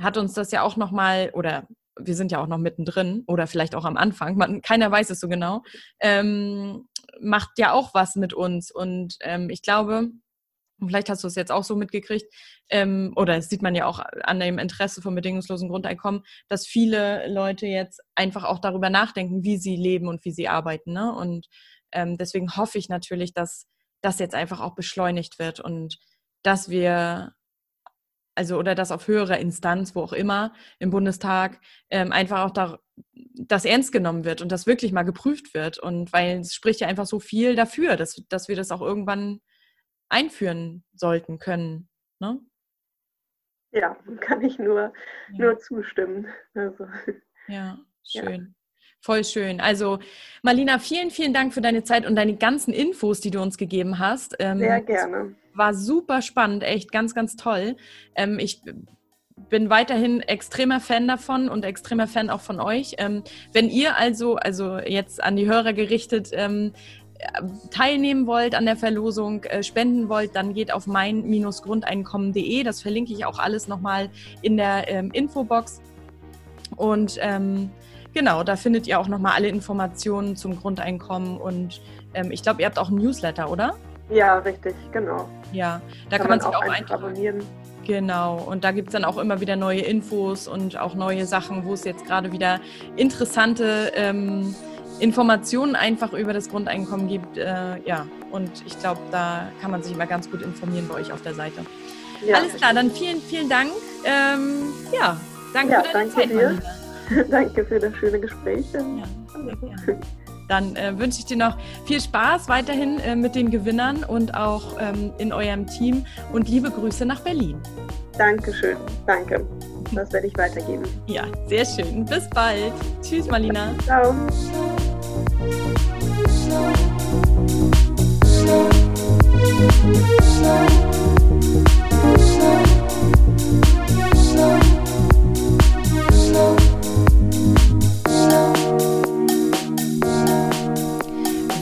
hat uns das ja auch noch mal oder wir sind ja auch noch mittendrin oder vielleicht auch am Anfang, man, keiner weiß es so genau, ähm, macht ja auch was mit uns. Und ähm, ich glaube, vielleicht hast du es jetzt auch so mitgekriegt, ähm, oder das sieht man ja auch an dem Interesse vom bedingungslosen Grundeinkommen, dass viele Leute jetzt einfach auch darüber nachdenken, wie sie leben und wie sie arbeiten. Ne? Und ähm, deswegen hoffe ich natürlich, dass das jetzt einfach auch beschleunigt wird und dass wir, also oder dass auf höherer Instanz, wo auch immer, im Bundestag, ähm, einfach auch da, das ernst genommen wird und das wirklich mal geprüft wird. Und weil es spricht ja einfach so viel dafür, dass, dass wir das auch irgendwann einführen sollten können. Ne? Ja, kann ich nur, ja. nur zustimmen. Also. Ja, schön. Voll schön. Also, Marlina, vielen, vielen Dank für deine Zeit und deine ganzen Infos, die du uns gegeben hast. Ähm, Sehr gerne. War super spannend, echt ganz, ganz toll. Ähm, ich bin weiterhin extremer Fan davon und extremer Fan auch von euch. Ähm, wenn ihr also, also jetzt an die Hörer gerichtet, ähm, teilnehmen wollt an der Verlosung, äh, spenden wollt, dann geht auf mein-grundeinkommen.de. Das verlinke ich auch alles nochmal in der ähm, Infobox. Und ähm, Genau, da findet ihr auch nochmal alle Informationen zum Grundeinkommen und ähm, ich glaube, ihr habt auch ein Newsletter, oder? Ja, richtig, genau. Ja, da kann, kann man, sich auch einfach abonnieren. Genau, und da gibt es dann auch immer wieder neue Infos und auch neue Sachen, wo es jetzt gerade wieder interessante ähm, Informationen einfach über das Grundeinkommen gibt. Äh, ja, und ich glaube, da kann man sich immer ganz gut informieren bei euch auf der Seite. Ja, Alles klar, dann vielen, vielen Dank. Ähm, ja, danke ja, für deine danke Zeit, dir. Danke für das schöne Gespräch. Ja, Dann äh, wünsche ich dir noch viel Spaß weiterhin äh, mit den Gewinnern und auch ähm, in eurem Team und liebe Grüße nach Berlin. Dankeschön, danke. Das werde ich weitergeben. Ja, sehr schön. Bis bald. Tschüss, Marlina. Ciao. slow, slow, slow.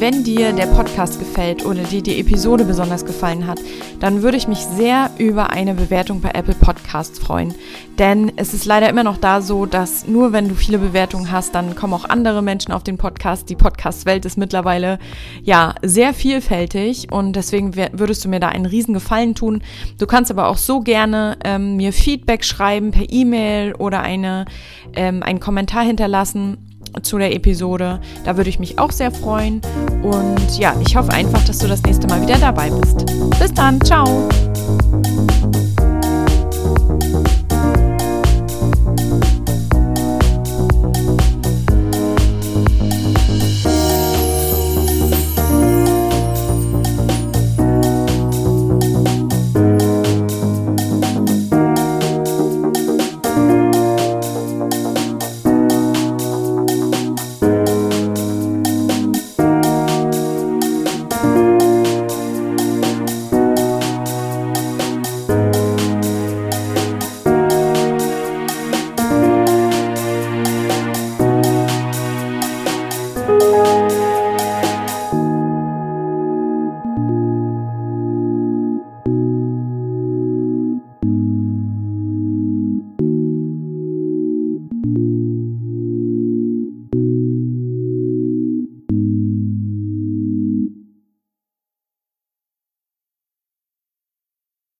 Wenn dir der Podcast gefällt oder dir die Episode besonders gefallen hat, dann würde ich mich sehr über eine Bewertung bei Apple Podcasts freuen. Denn es ist leider immer noch da so, dass nur wenn du viele Bewertungen hast, dann kommen auch andere Menschen auf den Podcast. Die Podcast-Welt ist mittlerweile ja sehr vielfältig und deswegen würdest du mir da einen riesen Gefallen tun. Du kannst aber auch so gerne ähm, mir Feedback schreiben per E-Mail oder eine, ähm, einen Kommentar hinterlassen zu der Episode. Da würde ich mich auch sehr freuen. Und ja, ich hoffe einfach, dass du das nächste Mal wieder dabei bist. Bis dann, ciao!